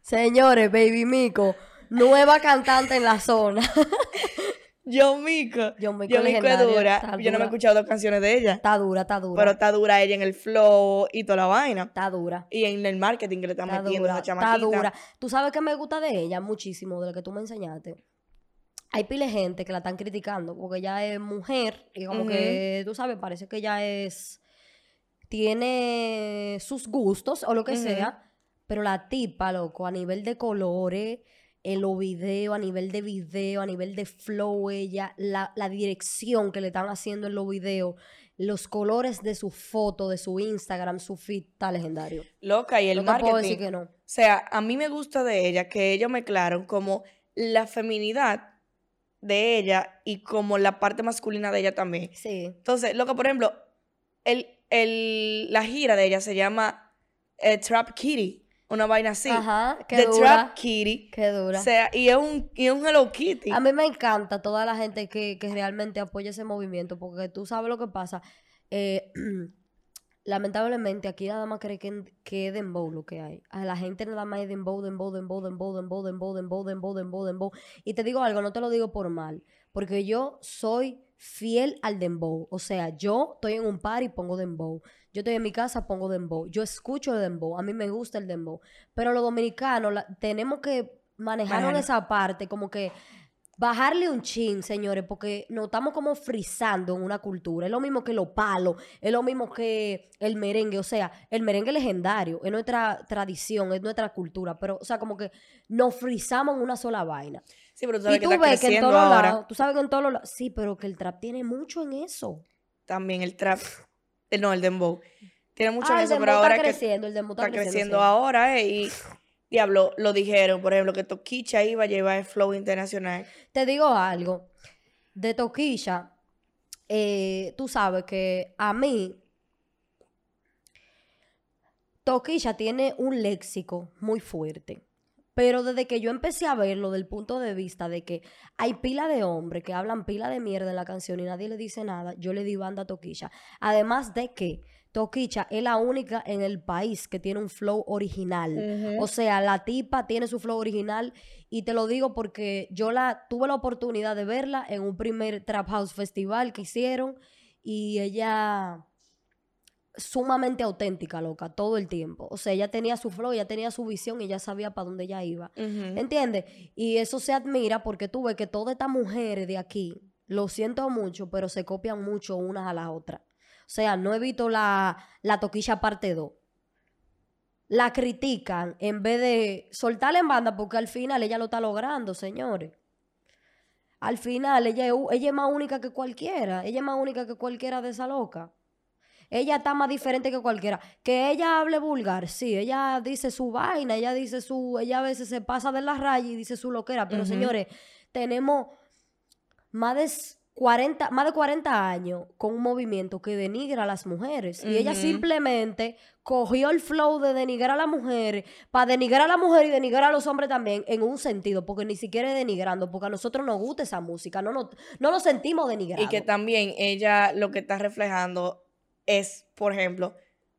Señores, Baby Mico. Nueva cantante en la zona. *laughs* John Mico. John Mico John Mico es dura. está Yo no me he escuchado dos canciones de ella. Está dura, está dura. Pero está dura ella en el flow y toda la vaina. Está dura. Y en el marketing que le están Está metiendo a esa está chamaquita. dura. Tú sabes que me gusta de ella muchísimo, de lo que tú me enseñaste. Hay pile de gente que la están criticando porque ella es mujer y como que, tú sabes, parece que ella es... Tiene sus gustos o lo que sea, pero la tipa, loco, a nivel de colores, en los videos, a nivel de video, a nivel de flow, ella, la, la dirección que le están haciendo en los videos, los colores de su foto, de su Instagram, su feed, está legendario. Loca, y el te marketing. puedo decir que no. O sea, a mí me gusta de ella que ellos mezclaron como la feminidad de ella y como la parte masculina de ella también. Sí. Entonces, loca, por ejemplo, el, el, la gira de ella se llama eh, Trap Kitty, una vaina así. Ajá, qué The dura. Trap Kitty. Qué dura. O sea, y es un, y es un Hello Kitty. A mí me encanta toda la gente que, que realmente apoya ese movimiento, porque tú sabes lo que pasa. Eh, *clears throat* lamentablemente, aquí nada más cree que, que es dembow lo que hay. A la gente nada más es dembow, dembow, dembow, dembow, dembow, dembow, dembow, dembow, dembow, dembow. Y te digo algo, no te lo digo por mal, porque yo soy fiel al dembow. O sea, yo estoy en un par y pongo dembow. Yo estoy en mi casa, pongo dembow. Yo escucho el dembow. A mí me gusta el dembow. Pero los dominicanos la- tenemos que manejar Manejar. esa parte, como que bajarle un chin, señores, porque nos estamos como frizando en una cultura. Es lo mismo que los palos, es lo mismo que el merengue. O sea, el merengue legendario, es nuestra tradición, es nuestra cultura. Pero, o sea, como que nos frizamos en una sola vaina. sí, pero tú Y sabes que tú está ves que en todos ahora lados, tú sabes que en todos los lados, sí, pero que el trap tiene mucho en eso. también el trap. eh, no, el dembow. Tiene mucho ah, en el eso, pero ahora está que creciendo, el dembow está, está creciendo sí. ahora, eh, y diablo, lo dijeron, por ejemplo, que Toquicha iba a llevar el flow internacional. Te digo algo. De Toquilla, eh, tú sabes que a mí, Toquilla tiene un léxico muy fuerte. Pero desde que yo empecé a verlo del punto de vista de que hay pila de hombres que hablan pila de mierda en la canción y nadie le dice nada, yo le di banda a Toquilla. Además de que Toquicha es la única en el país que tiene un flow original. O sea, la tipa tiene su flow original y te lo digo porque yo la tuve la oportunidad de verla en un primer Trap House Festival que hicieron y ella sumamente auténtica, loca, todo el tiempo. O sea, ella tenía su flow, ella tenía su visión y ella sabía para dónde ella iba. Ujú. ¿Entiendes? Y eso se admira porque tú ves que todas estas mujeres de aquí, lo siento mucho, pero se copian mucho unas a las otras. O sea, no he visto la, la toquilla parte 2. La critican en vez de soltarla en banda porque al final ella lo está logrando, señores. Al final ella ella es más única que cualquiera. Ella es más única que cualquiera de esa loca. Ella está más diferente que cualquiera. Que ella hable vulgar, sí. Ella dice su vaina, ella dice su... Ella a veces se pasa de la raya y dice su loquera. Pero señores, tenemos más de 40, más de 40 años con un movimiento que denigra a las mujeres. Y ella simplemente cogió el flow de denigrar a las mujeres para denigrar a la mujer y denigrar a los hombres también en un sentido, porque ni siquiera es denigrando, porque a nosotros nos gusta esa música, no nos, no nos sentimos denigrados. Y que también ella lo que está reflejando es, por ejemplo,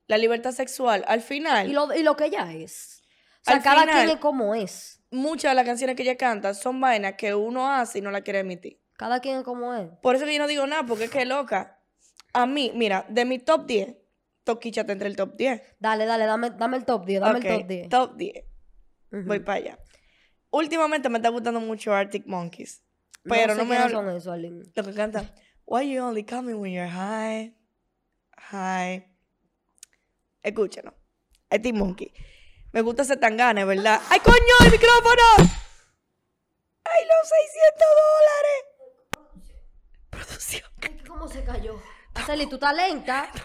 la libertad sexual. Al final, Y lo, y lo que ella es. O sea, Al cada final- quien es como es. muchas de las canciones que ella canta son vainas que uno hace y no la quiere emitir. Cada quien es como es. Por eso que yo no digo nada, porque es que loca. A mí, mira, de mi top 10, Toquicha está entre el top 10. Dale, dale, dame, dame el top 10, dame el top 10. Top 10. Ujú. Voy para allá. Últimamente me está gustando mucho Arctic Monkeys. No Pero sé no, me hablo. son esos, Arlene. Lo que canta. Why you only me when you're high? High. Escúchalo. Arctic Monkey. Me gusta ese tangane, ¿verdad? ¡Ay, coño, el micrófono! ¡Ay, los 600 dólares! *laughs* ¿Cómo se cayó? Aceli, tú estás lenta. *laughs*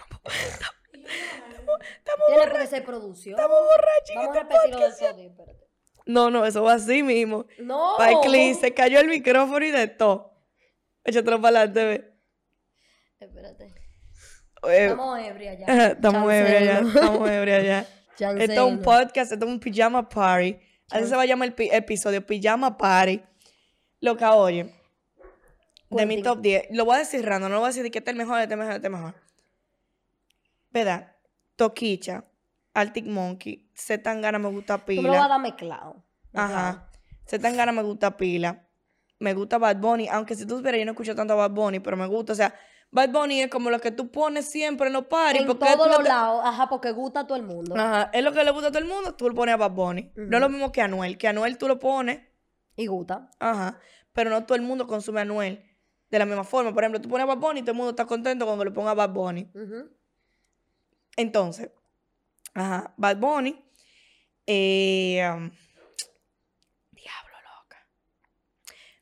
Estamos Tiene borrachos. que ser producción. Estamos borrachos en Vamos a repetirlo del podcast. todo, espérate. No, no, eso va así mismo. No. Clean, se cayó el micrófono y de todo. Échatelo para adelante, ve. Espérate. Eh, Estamos ebrias *laughs* ya. Estamos ebrias ya. Estamos ebrias ya. Esto es un podcast, esto es un pijama party. Así se va a llamar el pi- episodio, pijama party. Loca, oye. De mi top 10. Lo voy a decir random, no lo voy a decir de que este es el mejor, este es el mejor, este mejor. ¿Verdad? Toquicha, Arctic Monkey, Zetangana me gusta Tú me lo vas a pila. dar mezclado. Ajá. Zetangana me gusta pila. Me gusta Bad Bunny, aunque si tú supieras, yo no escucho tanto a Bad Bunny, pero me gusta. O sea, Bad Bunny es como lo que tú pones siempre en los parties. En porque todos tú los te- lados. Ajá, porque gusta a todo el mundo. Ajá, es lo que le gusta a todo el mundo, tú lo pones a Bad Bunny. No es lo mismo que a Anuel, que a Anuel tú lo pones, Y gusta. ajá, pero no todo el mundo consume a Anuel de la misma forma. Por ejemplo, tú pones a Bad Bunny y todo el mundo está contento cuando le ponga a Bad Bunny. Entonces, ajá, Bad Bunny, eh, um, diablo loca.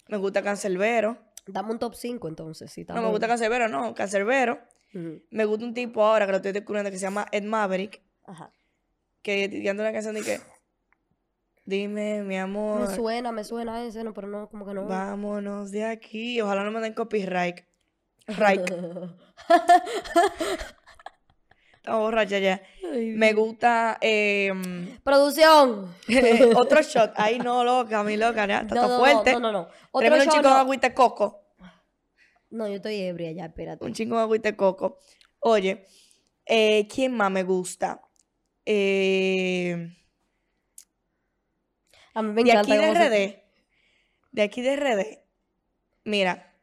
Me gusta Cancerbero. Dame un top 5 entonces. Si No me gusta Cancerbero, no, Cancerbero. Ujú. Me gusta un tipo ahora que lo estoy descubriendo que se llama Ed Maverick, Ajá. que canta una canción de que, dime mi amor. Me suena, me suena ese, no, pero no, como que no. Vámonos de aquí. Ojalá no me den copyright. Right. *laughs* Estamos borrachas ya. Me gusta eh, Producción. *laughs* *laughs* otro shot. Ay, no, loca, mi loca. Ya, está No, no, fuerte. No, no, no. Otro Tráeme un chico de agüita de coco. No, yo estoy ebria ya, espérate. Un chico de agüita de coco. Oye, eh, ¿quién más me gusta? Eh, A mí me de aquí de se- RD. De aquí de RD. Mira,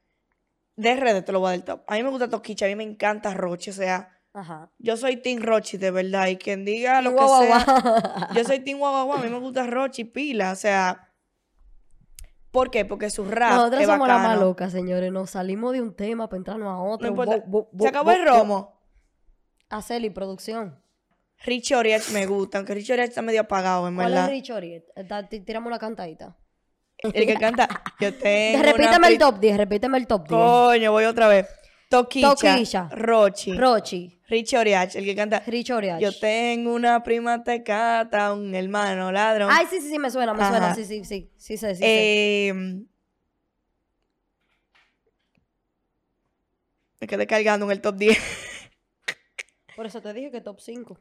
de RD te lo voy a dar el top. A mí me gusta Toquicha, a mí me encanta Roche. O sea, Ajá. yo soy Team Rochi de verdad. Y quien diga lo que guau, sea. guau. Yo soy Team Guagua, a mí me gusta Rochi pila. O sea, ¿por qué? Porque su rap Nosotros es somos bacano. locas, señores. Nos salimos de un tema para entrarnos a otro. No importa. Bo- bo- Se acabó el romo. Aceli, producción. Richie Oriach me gusta, aunque Richie Oriach está medio apagado, en ¿Cuál es verdad. Rich Oriet? Da- ti- Tiramos una cantadita. El que canta. Yo *laughs* tengo. una repíteme el pri- top 10, repíteme el top 10. Coño, voy otra vez. Toquicha. Toquicha. Rochi. Rochi, Richie Oriach, el que canta. Rich Oriach. Yo tengo una prima tecata, un hermano ladrón. Ay, sí, sí, sí, me suena, me suena. Sí, sí, sí. Sí, sé, sí, sé. Eh, me quedé cargando en el top 10. Por eso te dije que top 5.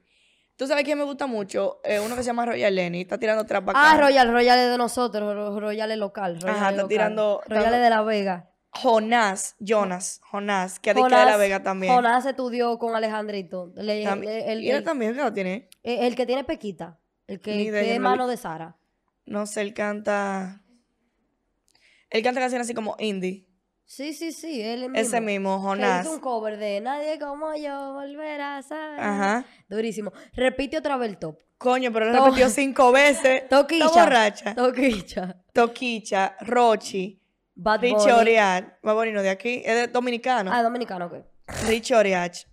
¿Tú sabes quién me gusta mucho? Eh, uno que se llama Royal Lenny. Está tirando trap Ah, bacano. Royal, Royal es de nosotros, Ro- Royal es local. Royal Ajá, es está local. tirando- Royal es de La Vega. Jonás, Jonas, Jonás, que adicta de La Vega también. Jonás estudió con Alejandrito. Le- Tam- le- el, y él el- también, ¿qué lo tiene? el- el que tiene Pequita. El que, idea, que es mano de Sara. No sé, él canta... Él canta canciones así como indie. Sí, sí, sí, él mismo. Ese mismo, Jonás. hizo un cover de Nadie como yo volverá a saber. Ajá. Durísimo. Repite otra vez el top. Coño, pero él To- repitió *laughs* cinco veces. *laughs* Toquicha. Está borracha. Toquicha. Toquicha, Rochi, Bad Rich Bunny. Oriach. Más bonito de aquí. Es de dominicano. Ah, dominicano, ok. Rich Oriach.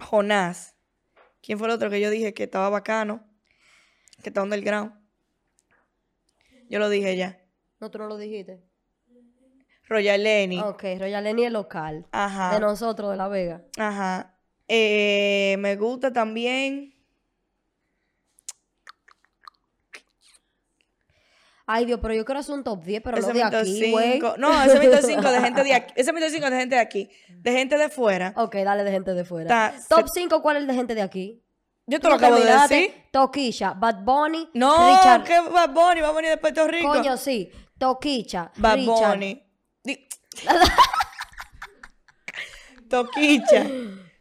Jonás. ¿Quién fue el otro que yo dije que estaba bacano? Que está underground. Yo lo dije ya. No, tú no lo dijiste. Royal Lenny. Ok, Royal Lenny es local. Ajá. De nosotros, de La Vega. Ajá. Eh, me gusta también. Ay, Dios, pero yo quiero hacer un top 10, pero ese no de aquí, güey. No, ese es mi top 5 de gente de *laughs* aquí. Ese es mi top 5 de gente de aquí. De gente de fuera. Ok, dale de gente de fuera. Top 5, ¿cuál es el de gente de aquí? Yo te lo no acabo de decir. Toquilla, Bad Bunny, No, Richard. que Bad Bunny va a venir de Puerto Rico. Coño, sí. Toquicha, Bad Richard. Bunny. *laughs* Toquicha.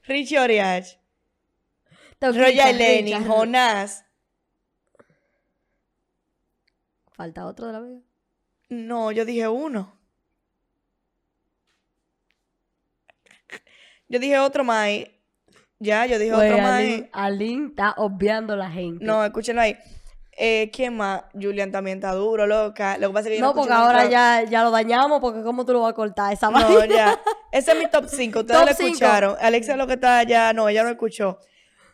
Richie Oriach. Lenny. Richard. Jonás. Falta otro de la Vega. No, yo dije uno. Yo dije otro más. Ya, yo dije Pues, otro más. Alin, está obviando la gente. No, escúchenlo ahí. Eh, ¿Quién más? Julian también está duro, loca. Lo que pasa es que yo No, no porque ahora nunca- ya, ya lo dañamos, porque ¿cómo tú lo vas a cortar esa No, vaina? ya. *laughs* Ese es mi top 5. Ustedes Top lo cinco. escucharon. Alexa lo que está allá, no, ella no escuchó.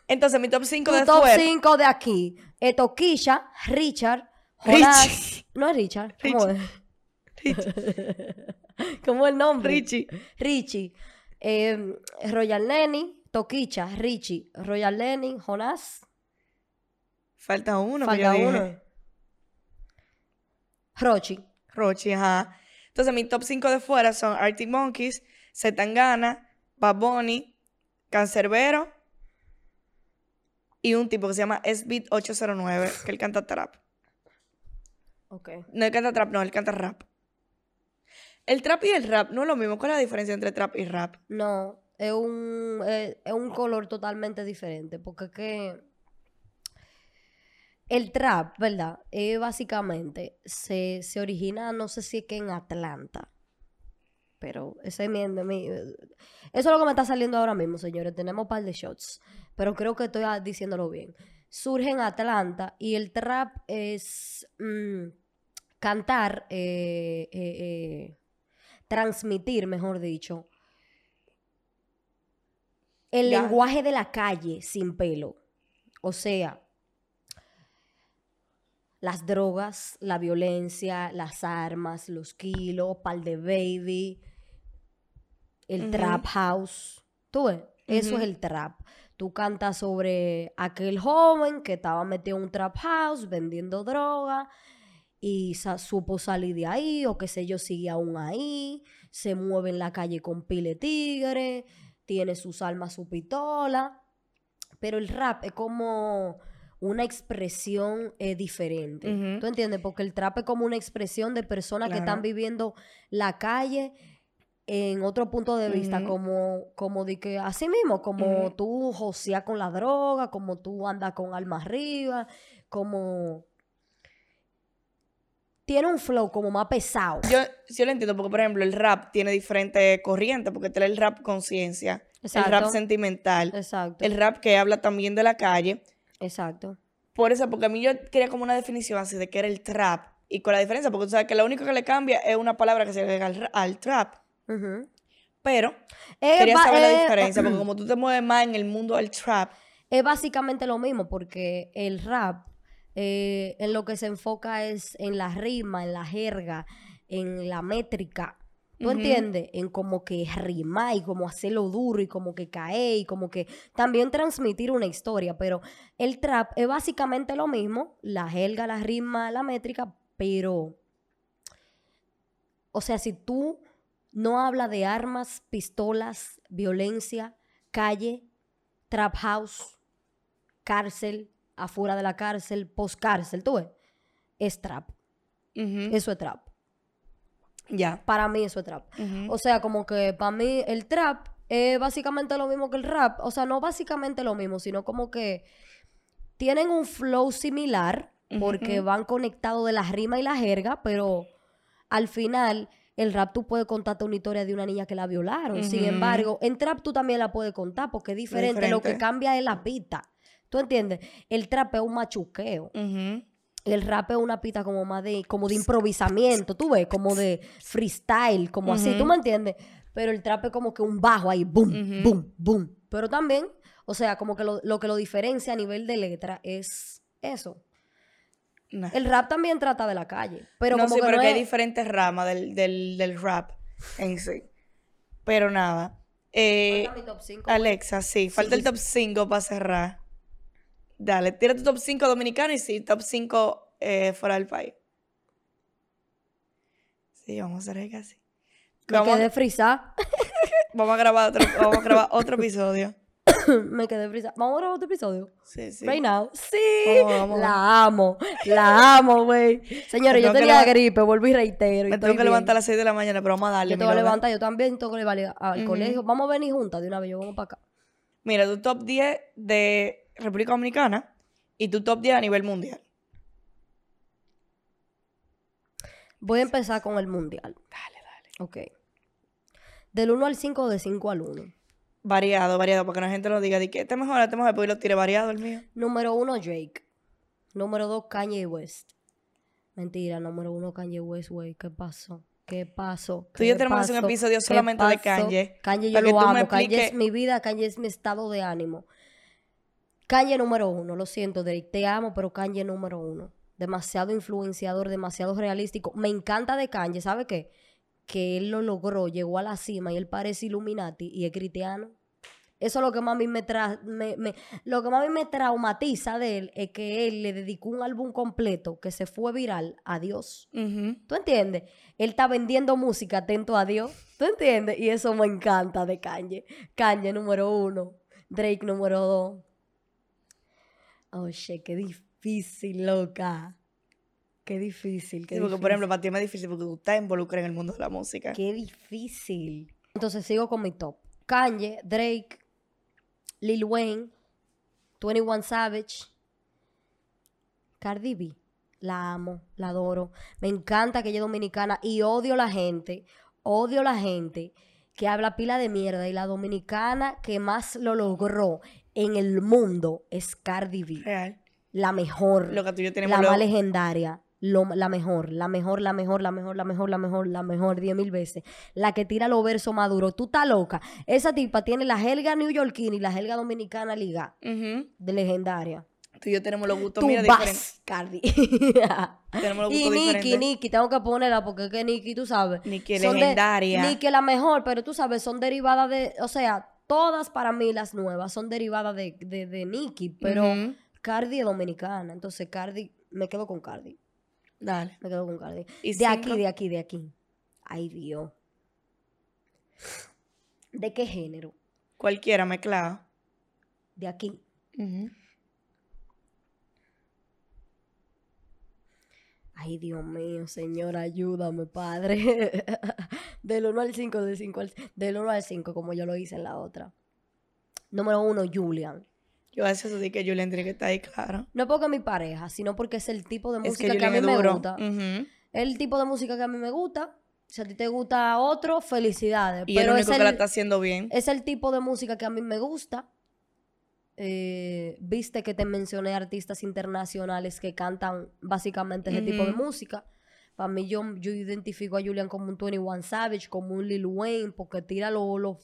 Entonces, mi top 5 Tu de top fuera. 5 de aquí. Eh, Toquilla, Richard, Richie. Jonás. No es Richard. ¿Cómo es? *laughs* ¿Cómo es el nombre? Richie. Richie. Eh, Royal Lenny, Toquicha, Richie, Royal Lenny, Jonás. Falta uno. que Falta yo dije. uno. Rochi. Rochi, ajá. Entonces, mi top 5 de fuera son Arctic Monkeys, Zetangana, Bad Bunny, Cancerbero y un tipo que se llama SBeat 809, que él canta trap. Ok. No, él canta trap, no, él canta rap. El trap y el rap no es lo mismo. ¿Cuál es la diferencia entre trap y rap? No, es un, eh, es un color totalmente diferente. Porque es que el trap, ¿verdad? Eh, básicamente se, se origina, no sé si es que en Atlanta. Pero ese es mi, mi- Eso es lo que me está saliendo ahora mismo, señores. Tenemos un par de shots. Pero creo que estoy ah, diciéndolo bien. Surge en Atlanta y el trap es mm, cantar, eh, eh, eh, transmitir, mejor dicho, el Ya. lenguaje de la calle sin pelo. O sea, las drogas, la violencia, las armas, los kilos, pal de baby, el trap house. ¿Tú ves? Eso es el trap. Tú cantas sobre aquel joven que estaba metido en un trap house vendiendo droga y sa- supo salir de ahí o qué sé yo, sigue aún ahí, se mueve en la calle con pile tigre, tiene sus armas, su pistola. Pero el rap es como una expresión eh, diferente. ¿Tú entiendes? Porque el trap es como una expresión de personas que están viviendo la calle en otro punto de vista, como, como de que así mismo, como tú joseas con la droga, como tú andas con alma arriba, como tiene un flow como más pesado. Yo, yo lo entiendo porque, por ejemplo, el rap tiene diferentes corrientes, porque está el rap conciencia, el rap sentimental, Exacto. el rap que habla también de la calle. Exacto. Por eso, porque a mí yo quería como una definición así de que era el trap. Y con la diferencia, porque tú sabes que lo único que le cambia es una palabra que se agrega al, al trap. Pero quería saber la diferencia, porque *clears throat* como tú te mueves más en el mundo del trap, Es básicamente lo mismo, porque el rap eh, en lo que se enfoca es en la rima, en la jerga, en la métrica. ¿Tú Ujú. entiendes? En como que rimar y como hacerlo duro y como que caer y como que también transmitir una historia. Pero el trap es básicamente lo mismo, la jerga, la rima, la métrica, pero... O sea, si tú no hablas de armas, pistolas, violencia, calle, trap house, cárcel, afuera de la cárcel, post cárcel, tú ves, es trap. Eso es trap. Ya. Para mí eso es trap. O sea, como que para mí el trap es básicamente lo mismo que el rap. O sea, no básicamente lo mismo, sino como que tienen un flow similar porque van conectados de la rima y la jerga, pero al final el rap tú puedes contarte una historia de una niña que la violaron. Sin embargo, en trap tú también la puedes contar porque es diferente. Lo que cambia es la pita. ¿Tú entiendes? El trap es un machuqueo. ujú. El rap es una pita como más de, como de improvisamiento, tú ves, como de freestyle, como así, ¿tú me entiendes? Pero el trap es como que un bajo ahí, boom, boom, boom. Pero también, o sea, como que lo, lo que lo diferencia a nivel de letra es eso. Nah. El rap también trata de la calle, pero no, como sí, que pero no que es... hay diferentes ramas del, del, del rap en sí. Pero nada. Eh, mi top cinco, güey. Alexa, sí, falta sí, el top 5 para cerrar. Dale, tira tu top 5 dominicano y sí, top 5 eh, fuera del país. Sí, vamos a hacer así. Me Vamos, quedé frisada. *laughs* vamos a grabar otro, vamos a grabar otro episodio. *coughs* me quedé frisada. Vamos a grabar otro episodio. Sí, sí. Right now. Sí. Vamos, vamos, la amo. La amo, güey. Señores, yo tengo que tenía leva- gripe, volví y reitero. Me tengo que bien. levantar a las 6 de la mañana, pero vamos a darle. Yo te mi voy a loca. levantar, yo también tengo que ir al, colegio. Vamos a venir juntas de una vez, yo vamos para acá. Mira, tu top 10 de República Dominicana y tu top 10 a nivel mundial. Voy a empezar con el mundial. Dale, dale. Ok. Del 1 al 5 o de 5 al 1. Variado, variado, para que la gente lo diga. De que este mejor, este mejor, lo tire variado el mío. Número 1, Drake. Número 2, Kanye West. Mentira, número 1, Kanye West, güey. ¿Qué pasó? ¿Qué pasó? Tú y yo ¿Qué tenemos que hacer un episodio ¿Qué solamente de? Kanye, Kanye yo lo amo. Kanye es mi vida, Kanye es mi estado de ánimo. Kanye número uno, lo siento, Drake, te amo, pero Kanye número uno. Demasiado influenciador, demasiado realístico. Me encanta de Kanye, ¿sabe qué? Que él lo logró, llegó a la cima y él parece Illuminati y es cristiano. Eso es lo que más a mí me, tra- me- me- lo que más a mí me traumatiza de él es que él le dedicó un álbum completo que se fue viral a Dios. ¿Tú entiendes? Él está vendiendo música atento a Dios. ¿Tú entiendes? Y eso me encanta de Kanye. Kanye número uno. Drake número dos. Shit, qué difícil, loca. Qué difícil, qué Sí, porque, difícil. por ejemplo, para ti es más difícil porque tú estás involucrada en el mundo de la música. Qué difícil. Entonces sigo con mi top. Kanye, Drake, Lil Wayne, 21 Savage, Cardi B. La amo, la adoro. Me encanta que ella es dominicana y odio la gente, odio la gente que habla pila de mierda y la dominicana que más lo logró en el mundo es Cardi B. Real. La mejor Lo que tú y yo tenemos la luego- más legendaria, lo- la mejor, la mejor, la mejor, la mejor, la mejor, la mejor, la mejor, diez mil veces. La que tira los versos maduros. Tú estás loca. Esa tipa tiene la jerga neoyorquina y la jerga dominicana liga de legendaria. Tú y yo tenemos los gustos, Tú mira, vas, diferentes. Cardi. *laughs* Tenemos los y gustos Nicki, diferentes. Nicki, tengo que ponerla porque es que Nicki, tú sabes. Nicki legendaria. Nicki la mejor, pero tú sabes, son derivadas de, o sea, todas para mí las nuevas son derivadas de, de, de Nicki, pero. Cardi es dominicana. Entonces, Cardi, me quedo con Cardi. Dale. Me quedo con Cardi. ¿Y De aquí, de aquí, de aquí. Ay, Dios. ¿De qué género? Cualquiera mezclado. De aquí. Ujú. Ay, Dios mío, Señor, ayúdame, Padre. *laughs* del 1 al 5, del 5 al del 1 al 5, como yo lo hice en la otra. Número 1, Julian. Yo a veces di que Julian tiene que estar ahí, claro. No porque mi pareja, sino porque es el tipo de Es que música que, a mí me gusta. Ujú. El tipo de música que a mí me gusta. Si a ti te gusta otro, felicidades. Y pero el es único que la está haciendo bien. Es el tipo de música que a mí me gusta. Eh, Viste que te mencioné artistas internacionales que cantan básicamente ese tipo de música. Para mí, yo, yo identifico a Julian como un 21 Savage, como un Lil Wayne, porque tira lo, lo-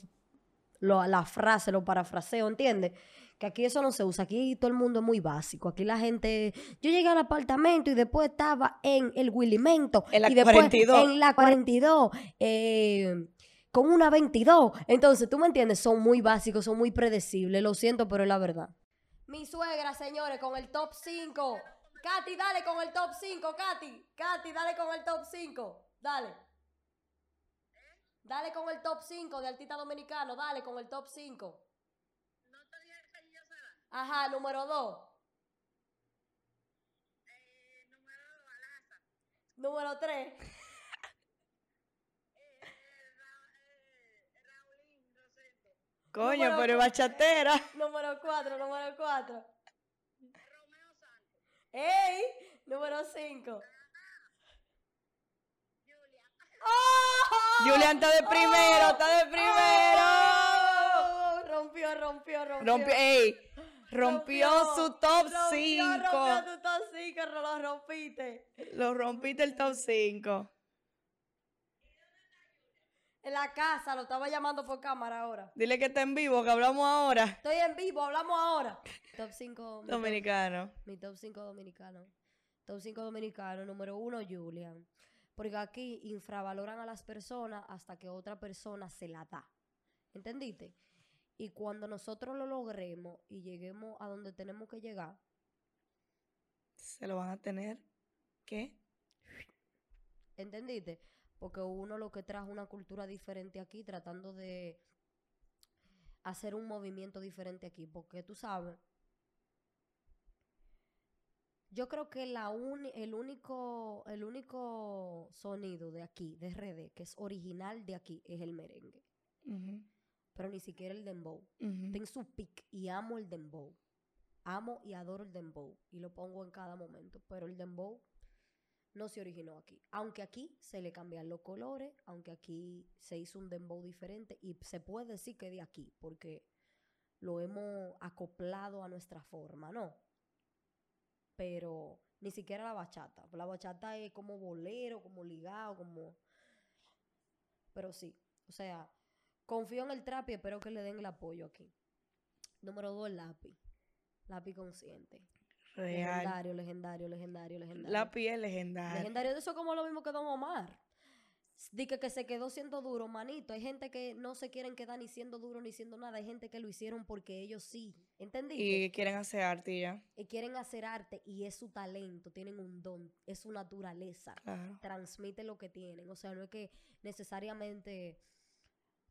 lo- la frase, lo parafraseo, ¿entiendes? Que aquí eso no se usa. Aquí todo el mundo es muy básico. Aquí la gente. Yo llegué al apartamento y después estaba en el Willimento. En la y después 42. En la 42. eh, con una 22. Entonces, tú me entiendes, son muy básicos, son muy predecibles. Lo siento, pero es la verdad. Mi suegra, señores, con el top 5. Katy, dale con el top 5, Katy. Katy, dale con el top 5. Dale. Dale con el top 5 de artista dominicano. Dale con el top 5. Ajá, número 2. Número 3. Coño, Número pero es cu- bachatera. *laughs* Número 4, número 4. ¡Ey! Número 5. Julian está de primero, está de primero. Rompió, rompió, rompió. Rompió, ey, rompió su top Rompió, 5. Rompió tu top 5, lo rompiste. Lo rompiste el top 5. En la casa, lo estaba llamando por cámara ahora. Dile que está en vivo, que hablamos ahora. Estoy en vivo, hablamos ahora. Top 5. *laughs* Dominicano. Mi top 5 dominicano. Top 5 dominicano. Número 1, Julian. Porque aquí infravaloran a las personas hasta que otra persona se la da. ¿Entendiste? Y cuando nosotros lo logremos y lleguemos a donde tenemos que llegar, Se lo van a tener. ¿Qué? ¿entendiste? Porque uno lo que trajo una cultura diferente aquí, tratando de hacer un movimiento diferente aquí. Porque tú sabes, yo creo que la uni- el, único, el único sonido de aquí, de RD, que es original de aquí, es el merengue. Pero ni siquiera el dembow. ujú. Tengo su pick y amo el dembow. Amo y adoro el dembow. Y lo pongo en cada momento. Pero el dembow no se originó aquí. Aunque aquí se le cambian los colores, aunque aquí se hizo un dembow diferente y se puede decir que de aquí, porque lo hemos acoplado a nuestra forma, ¿no? Pero ni siquiera la bachata. La bachata es como bolero, como ligado, como... Pero sí, o sea, confío en el trap y espero que le den el apoyo aquí. Número dos, lápiz. Lápiz consciente. Real. Legendario, legendario, legendario, legendario. La piel legendaria. Legendario eso como lo mismo que Don Omar. Dice que, se quedó siendo duro, manito. Hay gente que no se quieren quedar ni siendo duro ni siendo nada. Hay gente que lo hicieron porque ellos sí. ¿Entendiste? Y quieren hacer arte y ya. Y quieren hacer arte y es su talento, tienen un don, es su naturaleza. Claro. Transmite lo que tienen. O sea, no es que necesariamente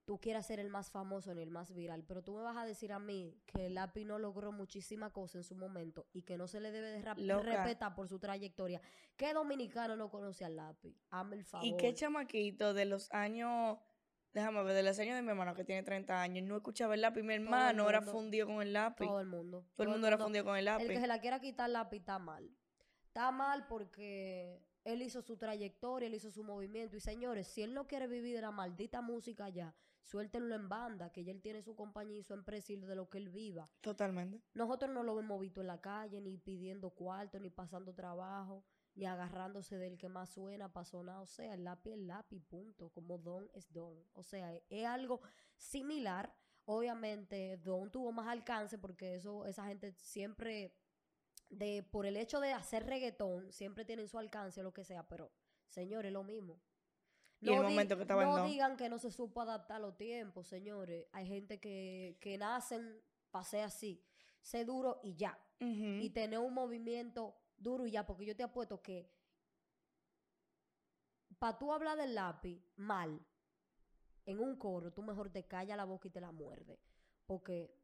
tú quieras ser el más famoso ni el más viral, pero tú me vas a decir a mí que el lápiz no logró muchísima cosa en su momento y que no se le debe de respetar por su trayectoria. ¿Qué dominicano no conoce al lápiz? Hazme el favor. Y qué chamaquito de los años, déjame ver, de los años de mi hermano que tiene 30 años, no escuchaba el lápiz. Mi hermano era fundido con el lápiz. Todo el mundo. Todo el mundo era fundido con el lápiz. El que se la quiera quitar el lápiz está mal. Está mal porque él hizo su trayectoria, él hizo su movimiento. Y señores, si él no quiere vivir de la maldita música ya, suéltenlo en banda, que ya él tiene su compañía y su empresa y de lo que él viva. Totalmente. Nosotros no lo hemos visto en la calle, ni pidiendo cuarto, ni pasando trabajo, ni agarrándose del que más suena para sonar. O sea, el lápiz es lápiz, punto. Como don es don. O sea, es algo similar. Obviamente, don tuvo más alcance porque eso, esa gente siempre, de, por el hecho de hacer reggaetón, siempre tienen su alcance o lo que sea, pero, señores, lo mismo. Y el di- momento que estaba en no don. digan que no se supo adaptar a los tiempos, señores. Hay gente que, que nacen, pasé así, sé duro y ya. Y tener un movimiento duro y ya, porque yo te apuesto que para tú hablar del lápiz mal en un coro, tú mejor te callas la boca y te la muerde. Porque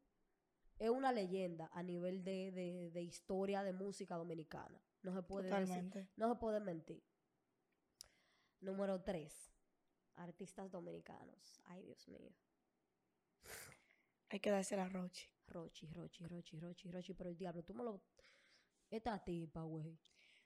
es una leyenda a nivel de, de- de historia de música dominicana. No se puede decir- no se puede mentir. Número 3. Artistas dominicanos. Ay, Dios mío. Hay que darse la roche. Rochi, Rochi, Rochi, Rochi, Rochi. Pero el diablo, tú me lo... Esta tipa, güey.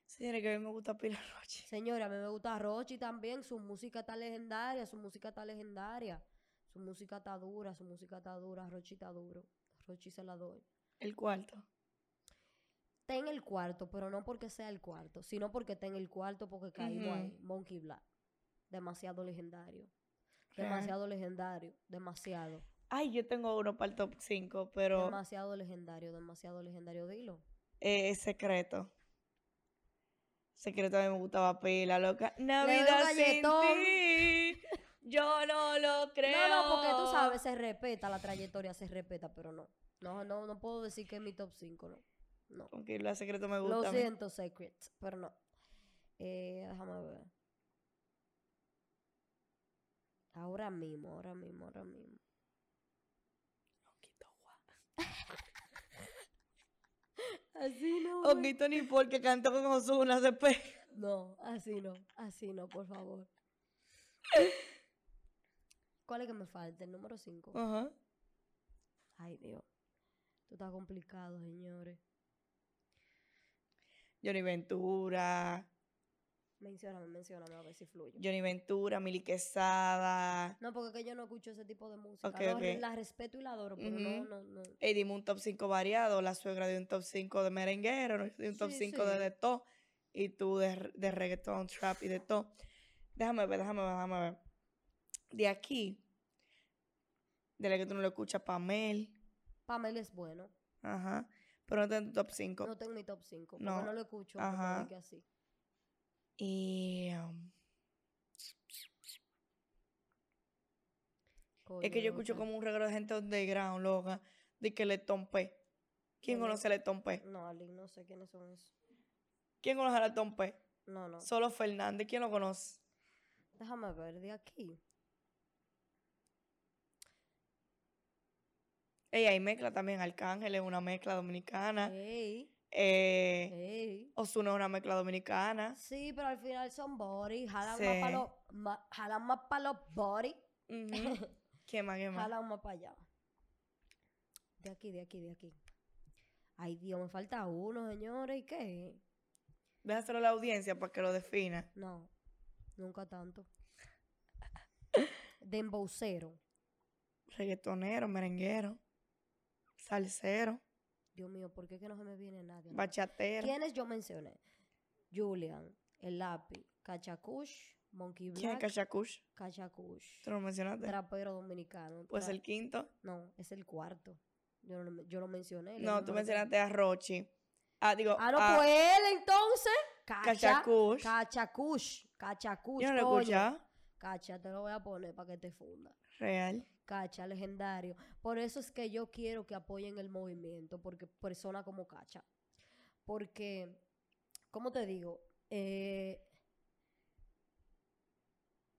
Señores, que a mí me gusta pila roche. Señora, a mí me gusta Rochi también. Su música está legendaria, su música está legendaria. Su música está dura, su música está dura. Rochi está duro. Rochi se la doy. El cuarto. Está en el cuarto, pero no porque sea el cuarto, sino porque está en el cuarto porque caímos Ujú. ahí. Monkey Black. Demasiado legendario. Demasiado legendario. Demasiado. Ay, yo tengo uno para el top 5, pero Demasiado legendario, demasiado legendario. Dilo. eh, es secreto. Secreto a mí me gustaba pila, loca. Navidad sin ti. Yo no lo creo. No, no, porque tú sabes, se respeta, la trayectoria se respeta, pero no. No, no, no puedo decir que es mi top 5, no. No. Como que la secreto me Lo gusta. mí. siento, Secret, pero no. Eh, déjame ver. Ahora mismo, ahora mismo, ahora mismo. Honguito guau. *laughs* Así no. Honguito ni porque cantó con Ozuna después. No, así no, así no, por favor. ¿Cuál es que me falta? El número 5. Ajá. Ay, Dios. Esto está complicado, señores. Johnny Ventura. Mencióname, mencióname a ver si fluyo. Johnny Ventura, Mili Quesada. No, porque es que yo no escucho ese tipo de música. Ok, No, ok. La respeto y la adoro, pero no, Ujú. no, no. Ey, dime un top 5 variado. La suegra de un top 5 de merenguero, ¿no? de un top Sí, 5 sí. de de todo. Y tú de, de reggaeton, trap y de todo. Déjame ver, déjame ver, déjame ver. De aquí, de la que tú no lo escuchas, Pamel. Pamela es bueno. Ajá. Pero no en tu top 5. No tengo mi top 5, porque No. no, lo escucho. Ajá. Que así. Y. um, es que yo escucho como un regalo de gente underground, loca. De que le tompe. ¿Quién ¿Quién conoce a le tompe? No, Arlene, no sé quiénes son esos. ¿Quién conoce a le tompe? No, no. Solo Fernández. ¿Quién lo conoce? Déjame ver, de aquí. Ella hay mezcla también. Arcángel es una mezcla dominicana. Ey, Eh, ey. Ozuna es una mezcla dominicana. Sí, pero al final son body. Jalan Sí. más para los, ma- jalan más para los body. Ujú. *laughs* ¿Quién más? ¿Quién más? Jalan más para allá. De aquí, de aquí, de aquí. Ay, Dios, me falta uno, señores. ¿Y qué? Déjaselo a la audiencia para que lo defina. No, nunca tanto. Dembowcero. Reggaetonero, merenguero, salsero, Dios mío, ¿por qué que no se me viene nadie? a la bachatero. ¿Quiénes yo mencioné? Julian, El Lápiz, Cachacush, Monkey ¿Quién es Black, Cachacush? Cachacush. ¿Tú lo mencionaste? Trapero dominicano. Pues el quinto. No, es el cuarto. Yo, no, yo lo mencioné. No, tú mencionaste a Rochi. Ah, digo, Ah, no, a- pues él entonces. Cacha, Cachacush. Cachacush. Cachacush. Yo no lo escuchado. Cacha, te lo voy a poner para que te funda. Real. Cacha, legendario. Por eso es que yo quiero que apoyen el movimiento, porque persona como Cacha. Porque, ¿cómo te digo? Eh,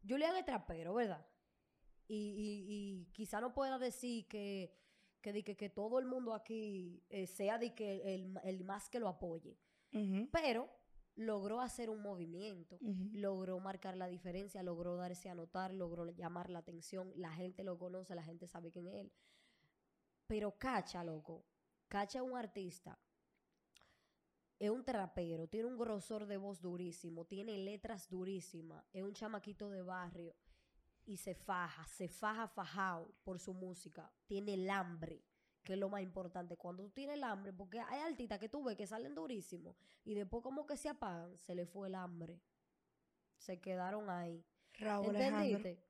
Julián es trapero, ¿verdad? Y, y- y quizá no pueda decir que, que, que, que todo el mundo aquí eh, sea de que el, el más que lo apoye. Pero logró hacer un movimiento, logró marcar la diferencia, logró darse a notar, logró llamar la atención, la gente lo conoce, la gente sabe quién es él. Pero Cacha, loco, Cacha es un artista, es un trapero, tiene un grosor de voz durísimo, tiene letras durísimas, es un chamaquito de barrio y se faja, se faja fajado por su música, tiene el hambre, que es lo más importante. Cuando tú tienes el hambre, porque hay artistas que tú ves que salen durísimos y después como que se apagan, se le fue el hambre. Se quedaron ahí. Raúl Alejandro. ¿Entendiste?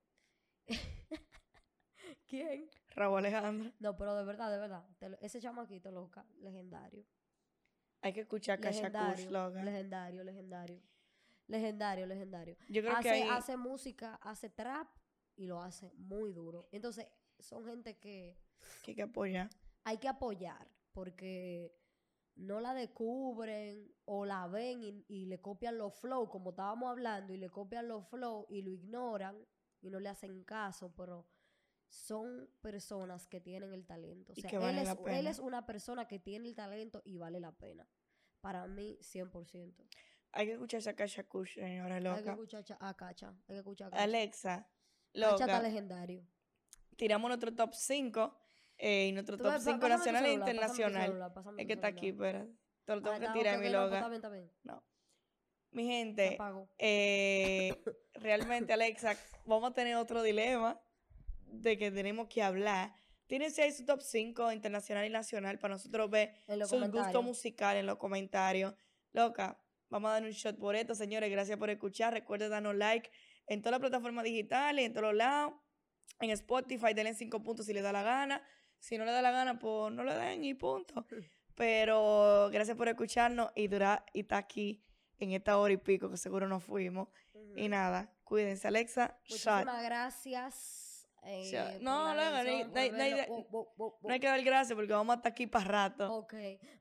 *laughs* ¿Quién? Raúl Alejandro. No, pero de verdad, de verdad. lo- ese chamaquito loca, legendario. Hay que escuchar Legendario, legendario, legendario. Legendario, legendario. Yo creo hace, que hace música, hace trap y lo hace muy duro. Entonces, son gente que que hay que apoyar. Hay que apoyar porque no la descubren o la ven y, y le copian los flow, como estábamos hablando, y le copian los flow y lo ignoran y no le hacen caso, pero son personas que tienen el talento. O Y sea, que él, vale es, él es una persona que tiene el talento y vale la pena. Para mí, 100%. Hay que escuchar esa Cachacush, señora Hay que loca. escuchar cha- a Cacha. Hay que escuchar a Cacha. Alexa, Cacha está loca. legendario. Tiramos nuestro top 5 eh, y nuestro Tú top ves, pa- 5 pásame tu nacional e celular, pásame tu internacional. celular, pásame Es tu que está celular. aquí, espérate. Te lo tengo Ah, que está, tirar, ok, mi ok, no, pues loca. está bien, está bien. No. Mi gente, eh, realmente, Alexa, vamos a tener otro dilema de que tenemos que hablar. Tírense ahí su top 5 internacional y nacional para nosotros ver En los sus gustos comentarios. musicales en los comentarios. Loca, vamos a dar un shot por esto, señores. Gracias por escuchar. Recuerden darnos like en todas las plataformas digitales, en todos los lados. En Spotify, denle 5 puntos si les da la gana. Si no le da la gana, pues no le den y punto. *laughs* Pero gracias por escucharnos y durar y estar aquí en esta hora y pico que seguro nos fuimos. Y nada, cuídense, Alexa. Shot. Muchísimas gracias. eh, Shot. No, la no, hay que dar gracias porque vamos a estar aquí para rato. Ok.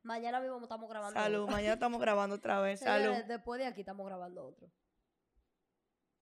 Mañana mismo estamos grabando. Salud, otro. mañana estamos grabando otra vez. *laughs* Salud. Después de aquí estamos grabando otro.